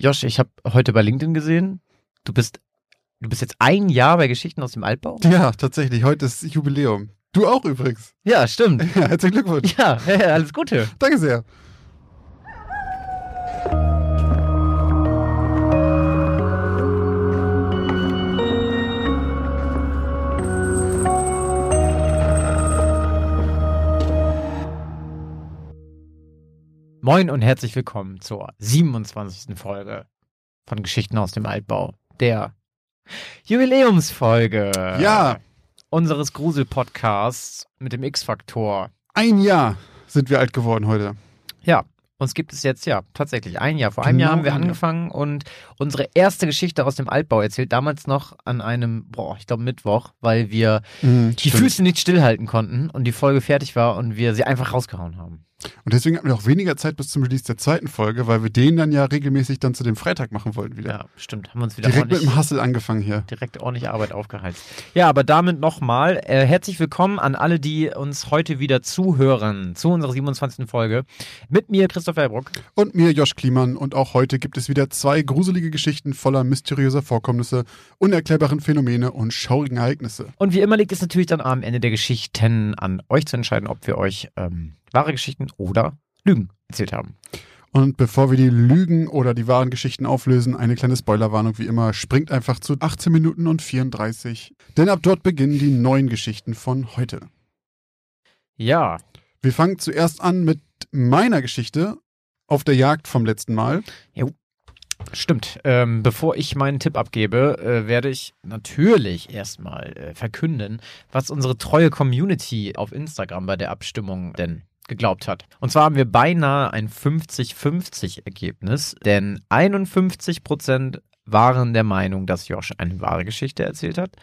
Josh, ich habe heute bei LinkedIn gesehen, du bist, du bist jetzt ein Jahr bei Geschichten aus dem Altbau? Ja, tatsächlich. Heute ist Jubiläum. Du auch übrigens. Ja, stimmt. Ja, herzlichen Glückwunsch. Ja, alles Gute. Danke sehr. Moin und herzlich willkommen zur 27. Folge von Geschichten aus dem Altbau, der Jubiläumsfolge Ja, unseres Grusel-Podcasts mit dem X-Faktor. ein Jahr sind wir alt geworden heute. Ja, uns gibt es jetzt ja tatsächlich ein Jahr. Vor einem Jahr Genau haben wir Jahr. angefangen und unsere erste Geschichte aus dem Altbau erzählt, damals noch an einem, boah, ich glaube Mittwoch, weil wir Mhm, die stimmt. Füße nicht stillhalten konnten und die Folge fertig war und wir sie einfach rausgehauen haben. Und deswegen hatten wir auch weniger Zeit bis zum Release der zweiten Folge, weil wir den dann ja regelmäßig dann zu dem Freitag machen wollten wieder. Ja, stimmt. Haben uns wieder Direkt mit dem Hustle angefangen hier. direkt ordentlich Arbeit aufgeheizt. Ja, aber damit nochmal äh, herzlich willkommen an alle, die uns heute wieder zuhören zu unserer 27. Folge. Mit mir Christoph Herbruck. Und mir, Josh Kliemann. Und auch heute gibt es wieder zwei gruselige Geschichten voller mysteriöser Vorkommnisse, unerklärbaren Phänomene und schaurigen Ereignisse. Und wie immer liegt es natürlich dann am Ende der Geschichten an euch zu entscheiden, ob wir euch ähm, wahre Geschichten oder Lügen erzählt haben. Und bevor wir die Lügen oder die wahren Geschichten auflösen, eine kleine Spoilerwarnung wie immer. Springt einfach zu 18 Minuten und 34. Denn ab dort beginnen die neuen Geschichten von heute. Ja, Wir fangen zuerst an mit meiner Geschichte auf der Jagd vom letzten Mal. Stimmt. Ähm, bevor ich meinen Tipp abgebe, äh, werde ich natürlich erstmal äh, verkünden, was unsere treue Community auf Instagram bei der Abstimmung denn geglaubt hat. Und zwar haben wir beinahe ein 50-50 Ergebnis, denn 51% waren der Meinung, dass Josh eine wahre Geschichte erzählt hat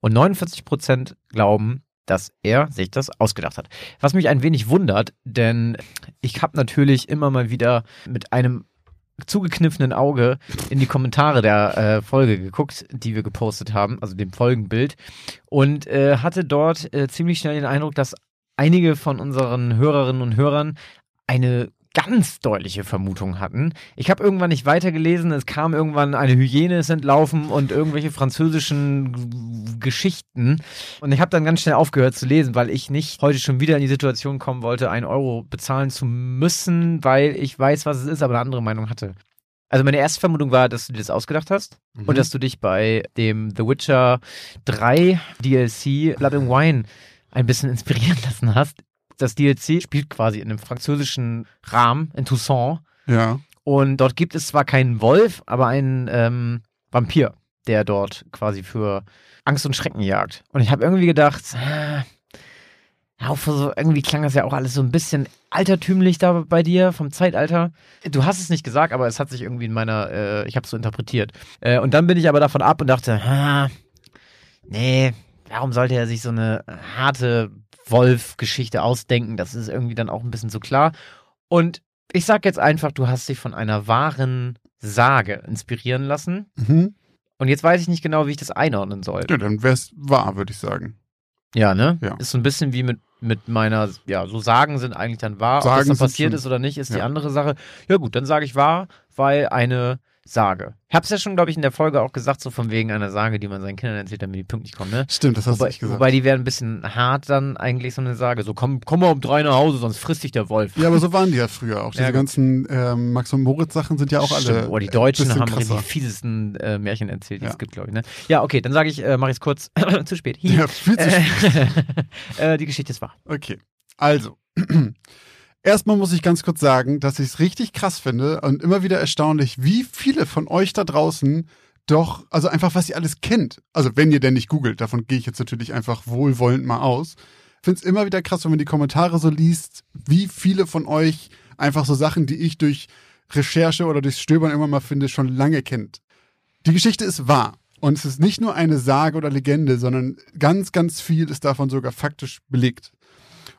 und 49% glauben, dass er sich das ausgedacht hat. Was mich ein wenig wundert, denn ich habe natürlich immer mal wieder mit einem zugekniffenen Auge in die Kommentare der äh, Folge geguckt, die wir gepostet haben, also dem Folgenbild, und äh, hatte dort äh, ziemlich schnell den Eindruck, dass einige von unseren Hörerinnen und Hörern eine ganz deutliche Vermutung hatten. Ich habe irgendwann nicht weitergelesen, es kam irgendwann eine Hyäne ist entlaufen und irgendwelche französischen Geschichten. Und ich habe dann ganz schnell aufgehört zu lesen, weil ich nicht heute schon wieder in die Situation kommen wollte, einen Euro bezahlen zu müssen, weil ich weiß, was es ist, aber eine andere Meinung hatte. Also meine erste Vermutung war, dass du dir das ausgedacht hast Mhm. und dass du dich bei dem The Witcher 3 DLC Blood and Wine ein bisschen inspirieren lassen hast. Das DLC spielt quasi in einem französischen Rahmen in Toussaint Ja. und dort gibt es zwar keinen Wolf, aber einen ähm, Vampir, der dort quasi für Angst und Schrecken jagt. Und ich habe irgendwie gedacht, äh, so, irgendwie klang das ja auch alles so ein bisschen altertümlich da bei dir vom Zeitalter. Du hast es nicht gesagt, aber es hat sich irgendwie in meiner, äh, ich habe es so interpretiert. Äh, und dann bin ich aber davon ab und dachte, nee, warum sollte er sich so eine harte Wolf-Geschichte ausdenken? Das ist irgendwie dann auch ein bisschen zu klar. Und ich sag jetzt einfach, du hast dich von einer wahren Sage inspirieren lassen. Mhm. Und jetzt weiß ich nicht genau, wie ich das einordnen soll. Ja, dann wär's wahr, würde ich sagen. Ja, ne? Ja. Ist so ein bisschen wie mit, mit meiner, ja, so Sagen sind eigentlich dann wahr. Ob Sagen das dann passiert schon- ist oder nicht, ist die Ja. andere Sache. Ja gut, dann sage ich wahr, weil eine Sage. Ich hab's ja schon, glaube ich, in der Folge auch gesagt, so von wegen einer Sage, die man seinen Kindern erzählt, damit die pünktlich kommen, ne? Stimmt, das hast Wobei, du nicht gesagt. wobei die wären ein bisschen hart dann eigentlich so eine Sage. So, komm, komm mal um drei nach Hause, sonst frisst dich der Wolf. ja, aber so waren die ja früher auch. Diese Ja, ganzen ähm, Max und Moritz Sachen sind ja auch Stimmt. alle. Oh, die Deutschen haben krasser. die fiesesten äh, Märchen erzählt, die Ja. es gibt, glaube ich. Ne? Ja, okay, dann sage ich, äh, mache ich es kurz. zu spät. Hi. Ja, viel zu äh, die Geschichte ist wahr. Okay, also. Erstmal muss ich ganz kurz sagen, dass ich es richtig krass finde und immer wieder erstaunlich, wie viele von euch da draußen doch, also einfach, was ihr alles kennt. Also wenn ihr denn nicht googelt, davon gehe ich jetzt natürlich einfach wohlwollend mal aus. Finde es immer wieder krass, wenn man die Kommentare so liest, wie viele von euch einfach so Sachen, die ich durch Recherche oder durchs Stöbern immer mal finde, schon lange kennt. Die Geschichte ist wahr. Und es ist nicht nur eine Sage oder Legende, sondern ganz, ganz viel ist davon sogar faktisch belegt.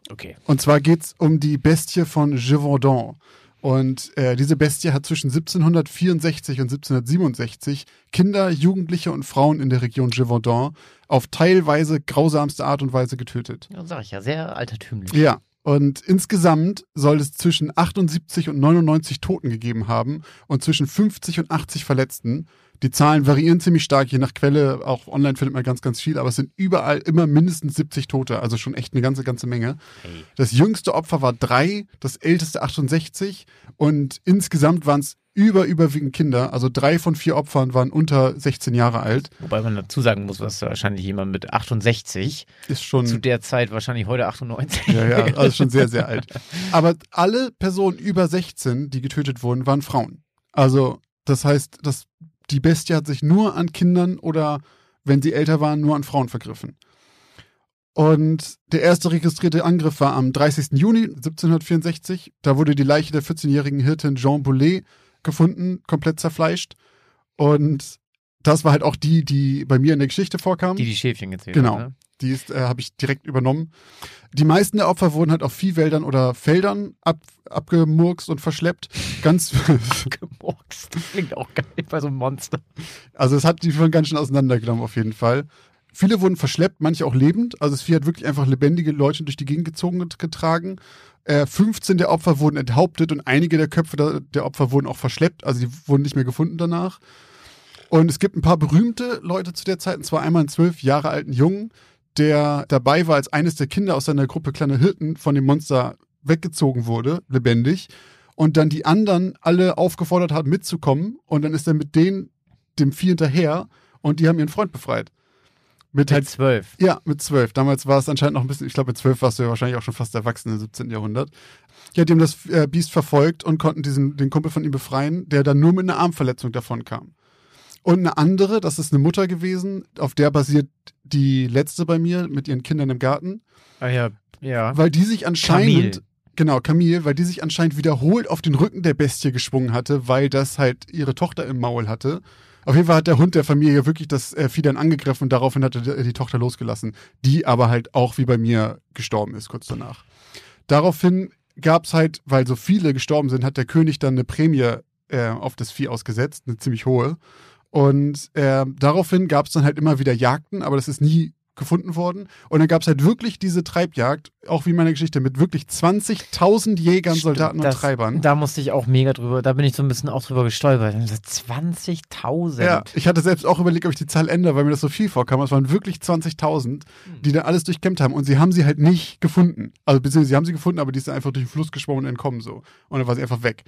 Okay. Und zwar geht's um die Bestie von Gévaudan. Und äh, diese Bestie hat zwischen 1764 und 1767 Kinder, Jugendliche und Frauen in der Region Gévaudan auf teilweise grausamste Art und Weise getötet. Ja, sag ich ja, sehr altertümlich. Ja. Und insgesamt soll es zwischen 78 und 99 Toten gegeben haben und zwischen 50 und 80 Verletzten. Die Zahlen variieren ziemlich stark, je nach Quelle. Auch online findet man ganz, ganz viel, aber es sind überall immer mindestens 70 Tote, also schon echt eine ganze, ganze Menge. Hey. Das jüngste Opfer war drei, das älteste 68 und insgesamt waren es über, überwiegend Kinder. Also drei von vier Opfern waren unter 16 Jahre alt. Wobei man dazu sagen muss, was wahrscheinlich jemand mit 68 Ist schon. zu der Zeit wahrscheinlich heute 98. Ja, ja, also schon sehr, sehr alt. Aber alle Personen über 16, die getötet wurden, waren Frauen. Also, das heißt, das, die Bestie hat sich nur an Kindern oder, wenn sie älter waren, nur an Frauen vergriffen. Und der erste registrierte Angriff war am 30. Juni 1764. Da wurde die Leiche der 14-jährigen Hirtin Jean Boulet gefunden, komplett zerfleischt. Und das war halt auch die, die bei mir in der Geschichte vorkam. Die die Schäfchen gezählt Genau. haben. Ne? Die ist, äh, habe ich direkt übernommen. Die meisten der Opfer wurden halt auf Viehwäldern oder Feldern ab, abgemurkst und verschleppt. Ganz, Gemurkst. Das klingt auch geil bei so einem Monster. also es hat die schon ganz schön auseinandergenommen auf jeden Fall. Viele wurden verschleppt, manche auch lebend. Also das Vieh hat wirklich einfach lebendige Leute durch die Gegend gezogen und getragen. Äh, 15 der Opfer wurden enthauptet und einige der Köpfe der, der Opfer wurden auch verschleppt. Also die wurden nicht mehr gefunden danach. Und es gibt ein paar berühmte Leute zu der Zeit, und zwar einmal einen zwölf Jahre alten Jungen, der dabei war, als eines der Kinder aus seiner Gruppe kleiner Hirten von dem Monster weggezogen wurde, lebendig. Und dann die anderen alle aufgefordert hat, mitzukommen. Und dann ist er mit denen, dem Vieh hinterher, und die haben ihren Freund befreit. Mit Mit halt, zwölf. ja, mit zwölf. Damals war es anscheinend noch ein bisschen, ich glaube, mit zwölf warst du ja wahrscheinlich auch schon fast erwachsen im 17. Jahrhundert. Ja, die haben das äh, Biest verfolgt und konnten diesen, den Kumpel von ihm befreien, der dann nur mit einer Armverletzung davon kam. Und eine andere, das ist eine Mutter gewesen, auf der basiert die letzte bei mir mit ihren Kindern im Garten, Ah ja, ja. weil die sich anscheinend, Camille. genau, Camille, weil die sich anscheinend wiederholt auf den Rücken der Bestie geschwungen hatte, weil das halt ihre Tochter im Maul hatte. Auf jeden Fall hat der Hund der Familie wirklich das äh, Vieh dann angegriffen und daraufhin hat er die, die Tochter losgelassen, die aber halt auch wie bei mir gestorben ist kurz danach. Daraufhin gab es halt, weil so viele gestorben sind, hat der König dann eine Prämie äh, auf das Vieh ausgesetzt, eine ziemlich hohe. Und äh, daraufhin gab es dann halt immer wieder Jagden, aber das ist nie gefunden worden. Und dann gab es halt wirklich diese Treibjagd, auch wie in meiner Geschichte, mit wirklich 20.000 Jägern, Soldaten und das, Treibern. Da musste ich auch mega drüber, da bin ich so ein bisschen auch drüber gestolpert. Also 20.000. Ja, ich hatte selbst auch überlegt, ob ich die Zahl ändere, weil mir das so viel vorkam. Es waren wirklich 20.000, die da alles durchkämmt haben. Und sie haben sie halt nicht gefunden. Also, beziehungsweise sie haben sie gefunden, aber die dann einfach durch den Fluss geschwommen und entkommen so. Und dann war sie einfach weg.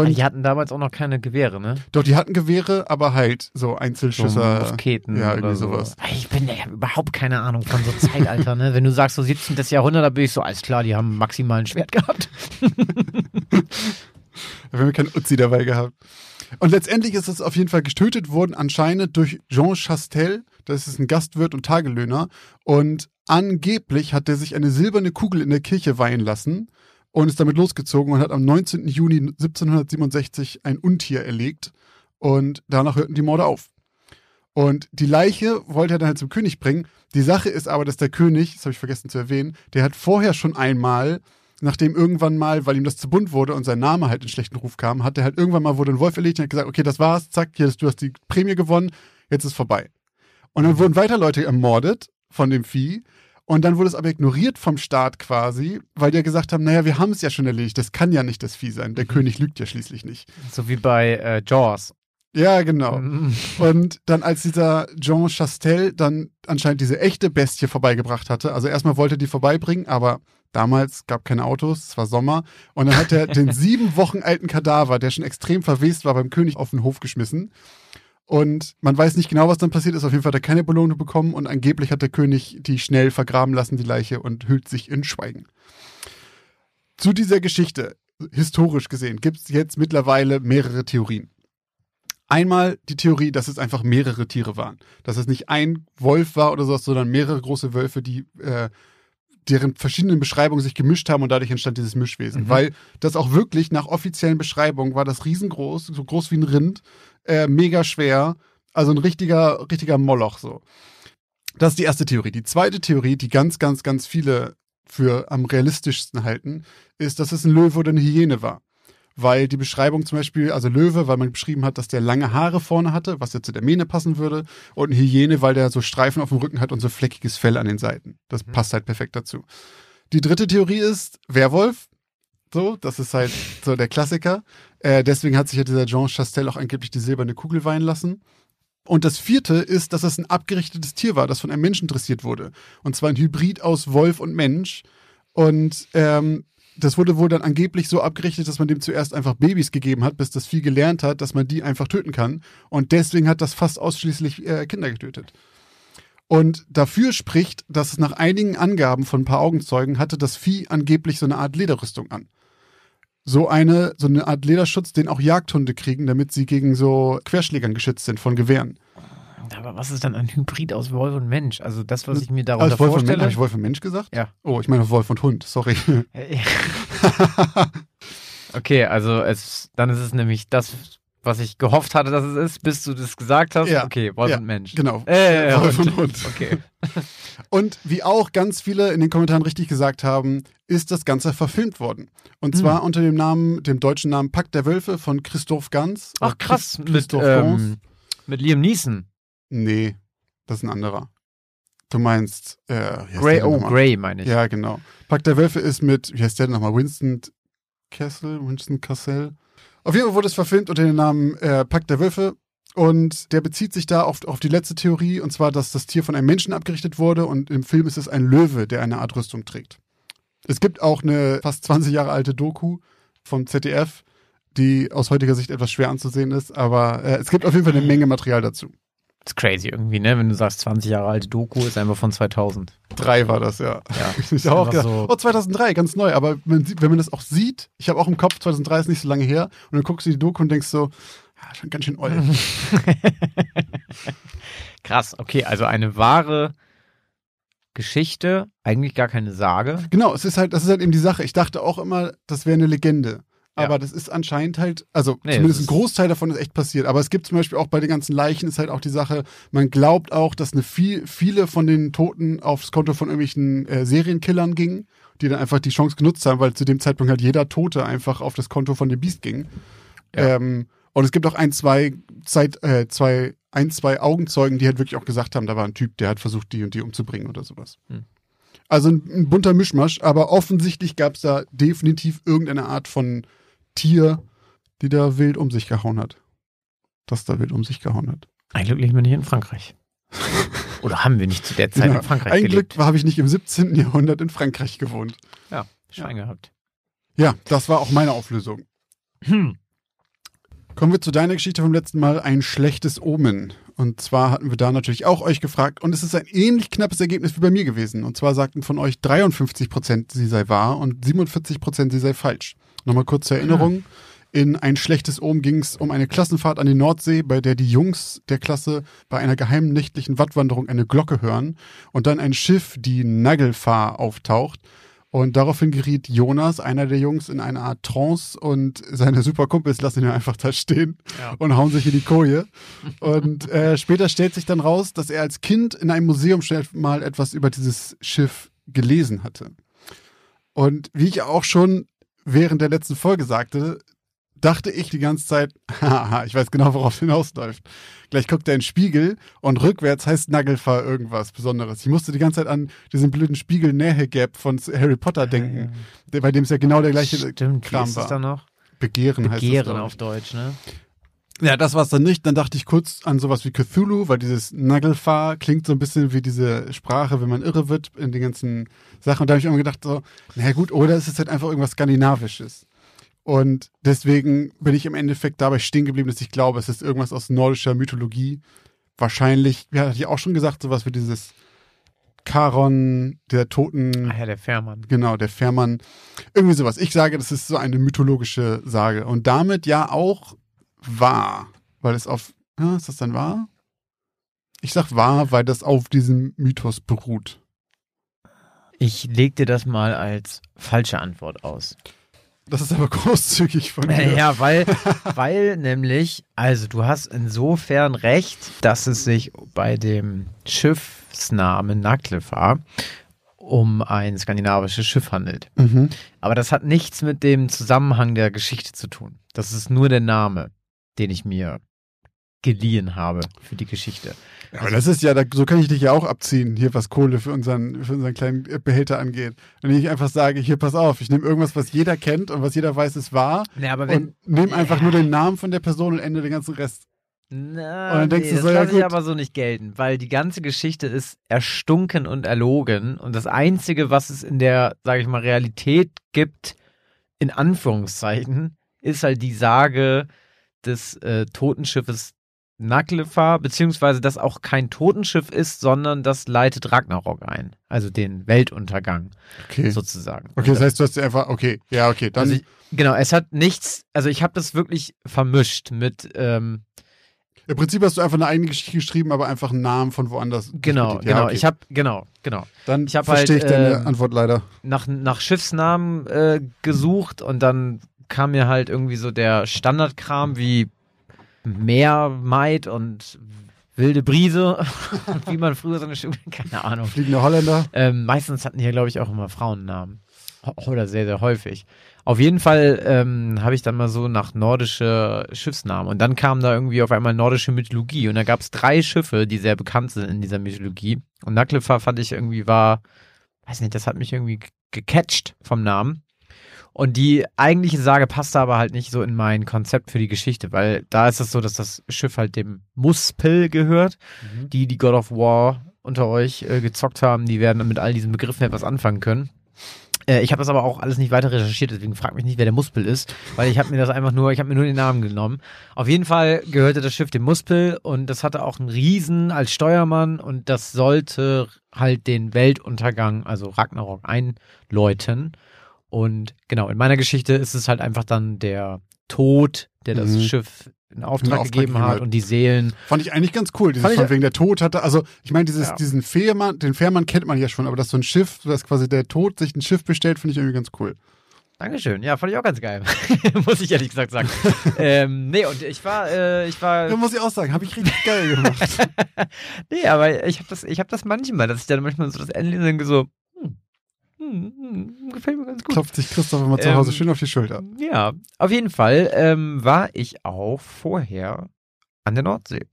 Und Die hatten damals auch noch keine Gewehre, ne? doch, die hatten Gewehre, aber halt so So Einzelschüsse. Musketen ja, oder irgendwie so. sowas. Ich bin, ich überhaupt keine Ahnung von so Zeitalter, ne? Wenn du sagst so 17. Jahrhundert, da bin ich so, alles klar, die haben maximal ein Schwert gehabt. Da haben wir keinen Uzi dabei gehabt. Und letztendlich ist es auf jeden Fall getötet worden, anscheinend durch Jean Chastel. Das ist ein Gastwirt und Tagelöhner. Und angeblich hat er sich eine silberne Kugel in der Kirche weihen lassen und ist damit losgezogen und hat am 19. Juni 1767 ein Untier erlegt. Und danach hörten die Morde auf. Und die Leiche wollte er dann halt zum König bringen. Die Sache ist aber, dass der König, das habe ich vergessen zu erwähnen, der hat vorher schon einmal, nachdem irgendwann mal, weil ihm das zu bunt wurde und sein Name halt in schlechten Ruf kam, hat er halt irgendwann mal wurde ein Wolf erlegt und hat gesagt, okay, das war's, zack, hier, du hast die Prämie gewonnen, jetzt ist vorbei. Und dann wurden weiter Leute ermordet von dem Vieh. Und dann wurde es aber ignoriert vom Staat quasi, weil die ja gesagt haben, naja, wir haben es ja schon erledigt, das kann ja nicht das Vieh sein. Der König lügt ja schließlich nicht. So wie bei äh, Jaws. Ja, genau. Mhm. Und dann, als dieser Jean Chastel dann anscheinend diese echte Bestie vorbeigebracht hatte, also erstmal wollte er die vorbeibringen, aber damals gab keine Autos, es war Sommer, und dann hat er den sieben Wochen alten Kadaver, der schon extrem verwest war, beim König auf den Hof geschmissen. Und man weiß nicht genau, was dann passiert ist. Auf jeden Fall hat er keine Belohnung bekommen und angeblich hat der König die schnell vergraben lassen, die Leiche, und hüllt sich in Schweigen. Zu dieser Geschichte, historisch gesehen, gibt es jetzt mittlerweile mehrere Theorien. Einmal die Theorie, dass es einfach mehrere Tiere waren. Dass es nicht ein Wolf war oder sowas, sondern mehrere große Wölfe, die äh, deren verschiedenen Beschreibungen sich gemischt haben und dadurch entstand dieses Mischwesen. Mhm. Weil das auch wirklich nach offiziellen Beschreibungen war das riesengroß, so groß wie ein Rind, äh, mega schwer, also ein richtiger, richtiger Moloch so. Das ist die erste Theorie. Die zweite Theorie, die ganz, ganz, ganz viele für am realistischsten halten, ist, dass es ein Löwe oder eine Hyäne war. Weil die Beschreibung zum Beispiel, also Löwe, weil man beschrieben hat, dass der lange Haare vorne hatte, was ja zu der Mähne passen würde, und eine Hyäne, weil der so Streifen auf dem Rücken hat und so fleckiges Fell an den Seiten. Das Mhm. passt halt perfekt dazu. die dritte Theorie ist Werwolf. So, das ist halt so der Klassiker. Äh, deswegen hat sich ja dieser Jean Chastel auch angeblich die silberne Kugel weihen lassen. Und das vierte ist, dass es ein abgerichtetes Tier war, das von einem Menschen dressiert wurde. Und zwar ein Hybrid aus Wolf und Mensch. Und ähm, das wurde wohl dann angeblich so abgerichtet, dass man dem zuerst einfach Babys gegeben hat, bis das Vieh gelernt hat, dass man die einfach töten kann. Und deswegen hat das fast ausschließlich äh, Kinder getötet. Und dafür spricht, dass es nach einigen Angaben von ein paar Augenzeugen hatte das Vieh angeblich so eine Art Lederrüstung an. So eine, so eine Art Lederschutz, den auch Jagdhunde kriegen, damit sie gegen so Querschlägern geschützt sind von Gewehren. Aber was ist dann ein Hybrid aus Wolf und Mensch? Also das, was ich mir darunter Als Wolf und Mensch, vorstelle. habe ich Wolf und Mensch gesagt? Ja. Oh, ich meine Wolf und Hund, sorry. okay, also es, dann ist es nämlich das, was ich gehofft hatte, dass es ist, bis du das gesagt hast. Ja. Okay, Wolf Ja, und Mensch. genau. Äh, Wolf Hund. und Hund. Okay. Und wie auch ganz viele in den Kommentaren richtig gesagt haben, ist das Ganze verfilmt worden. Und zwar Hm. unter dem Namen, dem deutschen Namen Pakt der Wölfe von Christoph Ganz. Ach krass, Christ- mit, Christoph Gans. ähm, mit Liam Neeson. Nee, das ist ein anderer. Du meinst, äh, denn oh? Grey meine ich. Ja, genau. Pakt der Wölfe ist mit, wie heißt der denn nochmal? Winston Kessel? Winston Cassell? Auf jeden Fall wurde es verfilmt unter dem Namen äh, Pakt der Wölfe. Und der bezieht sich da auf, auf die letzte Theorie, und zwar, dass das Tier von einem Menschen abgerichtet wurde und im Film ist es ein Löwe, der eine Art Rüstung trägt. Es gibt auch eine fast 20 Jahre alte Doku vom ZDF, die aus heutiger Sicht etwas schwer anzusehen ist, aber äh, es gibt auf jeden Fall eine Menge Material dazu. Das ist crazy irgendwie, ne? Wenn du sagst, 20 Jahre alte Doku ist einfach von 2000. Drei war das, ja. Ja. Ich habe auch gedacht, so- oh, 2003, ganz neu. Aber sieht, wenn man das auch sieht, ich habe auch im Kopf, 2003 ist nicht so lange her, und dann guckst du die Doku und denkst so, ah, schon ganz schön old. Krass, okay, also eine wahre Geschichte, eigentlich gar keine Sage. genau, es ist halt, das ist halt eben die Sache. Ich dachte auch immer, das wäre eine Legende. Ja. Aber das ist anscheinend halt, also Nee, zumindest ein Großteil davon ist echt passiert. Aber es gibt zum Beispiel auch bei den ganzen Leichen ist halt auch die Sache, man glaubt auch, dass eine viel, viele von den Toten aufs Konto von irgendwelchen äh, Serienkillern gingen, die dann einfach die Chance genutzt haben, weil zu dem Zeitpunkt halt jeder Tote einfach auf das Konto von dem Biest ging. Ja. Ähm, und es gibt auch ein, zwei Zeit, äh, zwei, ein, zwei Augenzeugen, die halt wirklich auch gesagt haben, da war ein Typ, der hat versucht, die und die umzubringen oder sowas. Hm. Also ein, ein bunter Mischmasch, aber offensichtlich gab es da definitiv irgendeine Art von Tier, die da wild um sich gehauen hat. Das da wild um sich gehauen hat. Ein Glück leben wir nicht in Frankreich. Oder haben wir nicht zu der Zeit Ja, in Frankreich Ein gelebt? Glück habe ich nicht im 17. Jahrhundert in Frankreich gewohnt. Ja, Schwein gehabt. Ja, das war auch meine Auflösung. Hm. Kommen wir zu deiner Geschichte vom letzten Mal, ein schlechtes Omen. Und zwar hatten wir da natürlich auch euch gefragt und es ist ein ähnlich knappes Ergebnis wie bei mir gewesen. Und zwar sagten von euch 53 Prozent, sie sei wahr und 47 Prozent, sie sei falsch. Nochmal kurz zur Erinnerung. In ein schlechtes Omen ging es um eine Klassenfahrt an die Nordsee, bei der die Jungs der Klasse bei einer geheimen nächtlichen Wattwanderung eine Glocke hören und dann ein Schiff, die Nagelfahr, auftaucht. Und daraufhin geriet Jonas, einer der Jungs, in eine Art Trance und seine super Kumpels lassen ihn einfach da stehen Ja. und hauen sich in die Koje. Und äh, später stellt sich dann raus, dass er als Kind in einem Museum schnell mal etwas über dieses Schiff gelesen hatte. Und wie ich auch schon während der letzten Folge sagte, dachte ich die ganze Zeit, haha, ich weiß genau, worauf es hinausläuft. Gleich guckt er in den Spiegel und rückwärts heißt Nagelfahr irgendwas Besonderes. Ich musste die ganze Zeit an diesen blöden Spiegel-Nähe-Gap von Harry Potter denken, der, bei dem es ja genau der gleiche Stimmt, Kram wie ist es war. dann noch? Begehren, heißt Begehren es. glaub ich. auf Deutsch, ne? Ja, das war es dann nicht. Dann dachte ich kurz an sowas wie Cthulhu, weil dieses Nagelfahr klingt so ein bisschen wie diese Sprache, wenn man irre wird in den ganzen Sachen. Und da habe ich immer gedacht, so, naja gut, oder ist es halt einfach irgendwas Skandinavisches. Und deswegen bin ich im Endeffekt dabei stehen geblieben, dass ich glaube, es ist irgendwas aus nordischer Mythologie. Wahrscheinlich, ja, hatte ich auch schon gesagt, sowas wie dieses Charon, der Toten, Ach ja, der Fährmann. Genau, der Fährmann. Irgendwie sowas. Ich sage, das ist so eine mythologische Sage. Und damit ja auch wahr. Weil es auf. Ja, ist das dann wahr? Ich sag wahr, weil das auf diesem Mythos beruht. Ich leg dir das mal als falsche Antwort aus. Das ist aber großzügig von dir. Ja, weil, weil nämlich, also du hast insofern recht, dass es sich bei dem Schiffsnamen Naglfar um ein skandinavisches Schiff handelt. Mhm. Aber das hat nichts mit dem Zusammenhang der Geschichte zu tun. Das ist nur der Name, den ich mir geliehen habe für die Geschichte. Ja, aber das ist ja, da, so kann ich dich ja auch abziehen, hier was Kohle für unseren, für unseren kleinen Behälter angeht. Wenn ich einfach sage, hier pass auf, ich nehme irgendwas, was jeder kennt und was jeder weiß, ist wahr. Ja, aber wenn, und nehme einfach nur den Namen von der Person und ende den ganzen Rest. Na, Und dann denkst nee, du so, das ja, lasse ich aber so nicht gelten, weil die ganze Geschichte ist erstunken und erlogen und das Einzige, was es in der, sage ich mal, Realität gibt, in Anführungszeichen, ist halt die Sage des äh, Totenschiffes Naglifar, beziehungsweise das auch kein Totenschiff ist, sondern das leitet Ragnarok ein, also den Weltuntergang Okay. sozusagen. Okay, das heißt, du hast einfach, okay, ja, okay, dann. also ich, genau, es hat nichts, also ich habe das wirklich vermischt mit ähm, Im Prinzip hast du einfach eine eigene Geschichte geschrieben, aber einfach einen Namen von woanders. Genau. Ja, genau. okay. Ich habe genau, genau Dann ich verstehe halt, ich deine ähm, Antwort leider. nach nach Schiffsnamen äh, gesucht und dann kam mir halt irgendwie so der Standardkram wie Meermaid und wilde Brise, wie man früher so eine Schule, keine Ahnung. Fliegende Holländer. Ähm, meistens hatten hier, glaube ich, auch immer Frauennamen. Oder sehr, sehr häufig. Auf jeden Fall ähm, habe ich dann mal so nach nordische Schiffsnamen und dann kam da irgendwie auf einmal nordische Mythologie und da gab es drei Schiffe, die sehr bekannt sind in dieser Mythologie. Und Naglifar fand ich irgendwie war, weiß nicht, das hat mich irgendwie gecatcht vom Namen. Und die eigentliche Sage passte aber halt nicht so in mein Konzept für die Geschichte, weil da ist es so, dass das Schiff halt dem Muspel gehört. Die, die God of War unter euch äh, gezockt haben, die werden mit all diesen Begriffen etwas anfangen können. Äh, ich habe das aber auch alles nicht weiter recherchiert, deswegen frag mich nicht, wer der Muspel ist, weil ich habe mir das einfach nur, ich habe mir nur den Namen genommen. Auf jeden Fall gehörte das Schiff dem Muspel und das hatte auch einen Riesen als Steuermann und das sollte halt den Weltuntergang, also Ragnarok, einläuten. Und genau, in meiner Geschichte ist es halt einfach dann der Tod, der das Mhm. Schiff in Auftrag, Auftrag gegeben hat und die Seelen. Fand ich eigentlich ganz cool. Dieses von wegen der Tod hatte. Also, ich meine, dieses, Ja. diesen Fährmann, den Fährmann kennt man ja schon, aber dass so ein Schiff, dass quasi der Tod sich ein Schiff bestellt, finde ich irgendwie ganz cool. Dankeschön. Ja, fand ich auch ganz geil. Muss ich ehrlich gesagt sagen. ähm, nee, und ich war, äh, ich war. Da muss ich auch sagen, habe ich richtig geil gemacht. Nee, aber ich habe das, ich habe das manchmal, dass ich dann manchmal so das Ende denke so, hm, hm, gefällt mir ganz gut. Klopft sich Christoph immer zu Hause Ähm, schön auf die Schulter. Ja, auf jeden Fall ähm, war ich auch vorher an der Nordsee.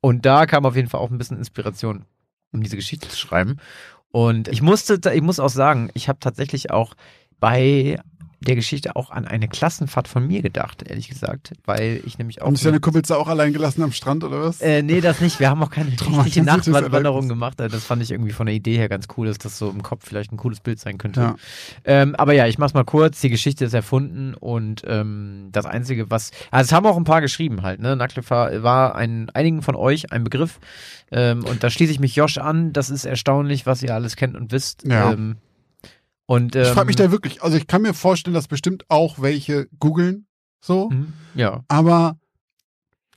Und da kam auf jeden Fall auch ein bisschen Inspiration, um diese Geschichte zu schreiben. Und ich musste, ich muss auch sagen, ich habe tatsächlich auch bei der Geschichte auch an eine Klassenfahrt von mir gedacht, ehrlich gesagt, weil ich nämlich auch. Haben sich deine Kumpels da auch allein gelassen am Strand oder was? Äh, nee, das nicht. Wir haben auch keine richtige Nachtwanderung gemacht. Also Das fand ich irgendwie von der Idee her ganz cool, dass das so im Kopf vielleicht ein cooles Bild sein könnte. Ja. Ähm, aber ja, ich mach's mal kurz. Die Geschichte ist erfunden und ähm, das Einzige, was. Also es haben auch ein paar geschrieben halt, ne? Nacklefahr war ein, einigen von euch ein Begriff. Ähm, und da schließe ich mich Josh an. Das ist erstaunlich, was ihr alles kennt und wisst. Ja. Ähm, und, ähm, Ich frage mich da wirklich, also ich kann mir vorstellen, dass bestimmt auch welche googeln, so, Mhm, Ja. aber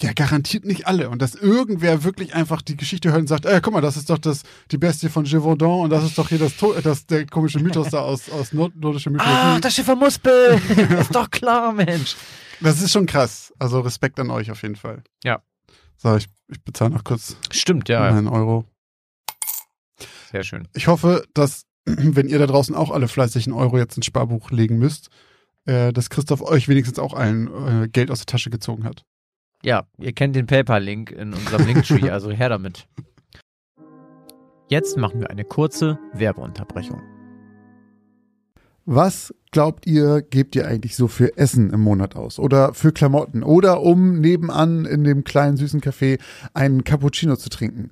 ja, garantiert nicht alle. Und dass irgendwer wirklich einfach die Geschichte hört und sagt, ey, guck mal, das ist doch das, die Bestie von Gévaudan und das ist doch hier das, das der komische Mythos da aus, aus nord nordischer Mythologie. Ah, das Schiff vom Muspel! ist doch klar, Mensch. Das ist schon krass. Also Respekt an euch auf jeden Fall. Ja. So, ich, ich bezahle noch kurz Stimmt, ja. einen Euro. Sehr schön. Ich hoffe, dass, wenn ihr da draußen auch alle fleißig einen Euro jetzt ins Sparbuch legen müsst, äh, dass Christoph euch wenigstens auch allen äh, Geld aus der Tasche gezogen hat. Ja, ihr kennt den PayPal-Link in unserem Linktree, also her damit. Jetzt machen wir eine kurze Werbeunterbrechung. Was glaubt ihr, gebt ihr eigentlich so für Essen im Monat aus? Oder für Klamotten? Oder um nebenan in dem kleinen süßen Café einen Cappuccino zu trinken?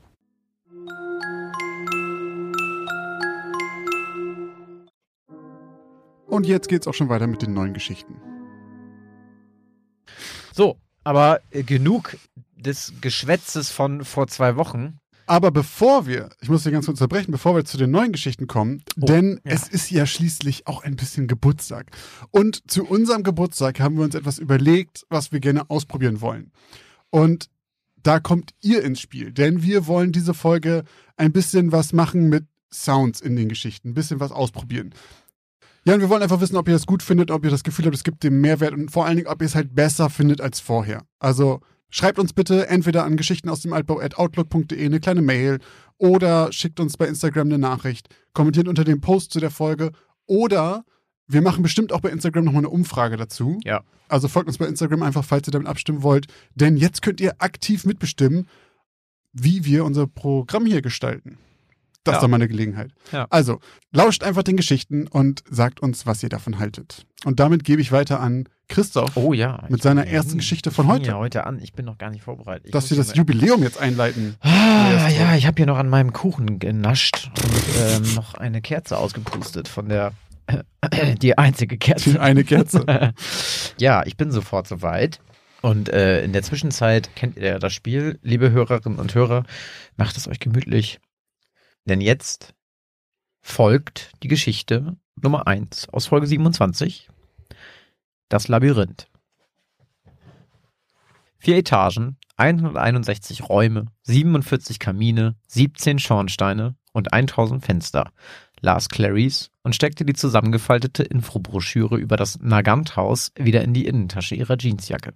Und jetzt geht's auch schon weiter mit den neuen Geschichten. So, aber äh, genug des Geschwätzes von vor zwei Wochen. Aber bevor wir, ich muss hier ganz kurz unterbrechen, bevor wir zu den neuen Geschichten kommen, Oh, denn ja. es ist ja schließlich auch ein bisschen Geburtstag. Und zu unserem Geburtstag haben wir uns etwas überlegt, was wir gerne ausprobieren wollen. Und da kommt ihr ins Spiel, denn wir wollen diese Folge ein bisschen was machen mit Sounds in den Geschichten, ein bisschen was ausprobieren. Ja, und wir wollen einfach wissen, ob ihr das gut findet, ob ihr das Gefühl habt, es gibt dem Mehrwert und vor allen Dingen, ob ihr es halt besser findet als vorher. Also schreibt uns bitte entweder an Geschichten aus dem Altbau at outlook.de eine kleine Mail oder schickt uns bei Instagram eine Nachricht, kommentiert unter dem Post zu der Folge oder wir machen bestimmt auch bei Instagram nochmal eine Umfrage dazu. Ja. Also folgt uns bei Instagram einfach, falls ihr damit abstimmen wollt. Denn jetzt könnt ihr aktiv mitbestimmen, wie wir unser Programm hier gestalten. Das Ja. ist doch mal eine Gelegenheit. Ja. Also, lauscht einfach den Geschichten und sagt uns, was ihr davon haltet. Und damit gebe ich weiter an Christoph, Oh ja. Mit seiner ersten Geschichte von heute. Ja, heute an. Ich bin noch gar nicht vorbereitet. Ich dass wir das Jubiläum jetzt einleiten. Ah, ja, ich habe hier noch an meinem Kuchen genascht und ähm, noch eine Kerze ausgepustet von der die einzige Kerze. Die eine Kerze. ja, ich bin sofort soweit. Und äh, in der Zwischenzeit kennt ihr ja das Spiel, liebe Hörerinnen und Hörer, macht es euch gemütlich. Denn jetzt folgt die Geschichte Nummer 1 aus Folge 27. Das Labyrinth. Vier Etagen, 161 Räume, 47 Kamine, 17 Schornsteine und 1000 Fenster, las Clarice und steckte die zusammengefaltete Infobroschüre über das Nagant-Haus wieder in die Innentasche ihrer Jeansjacke.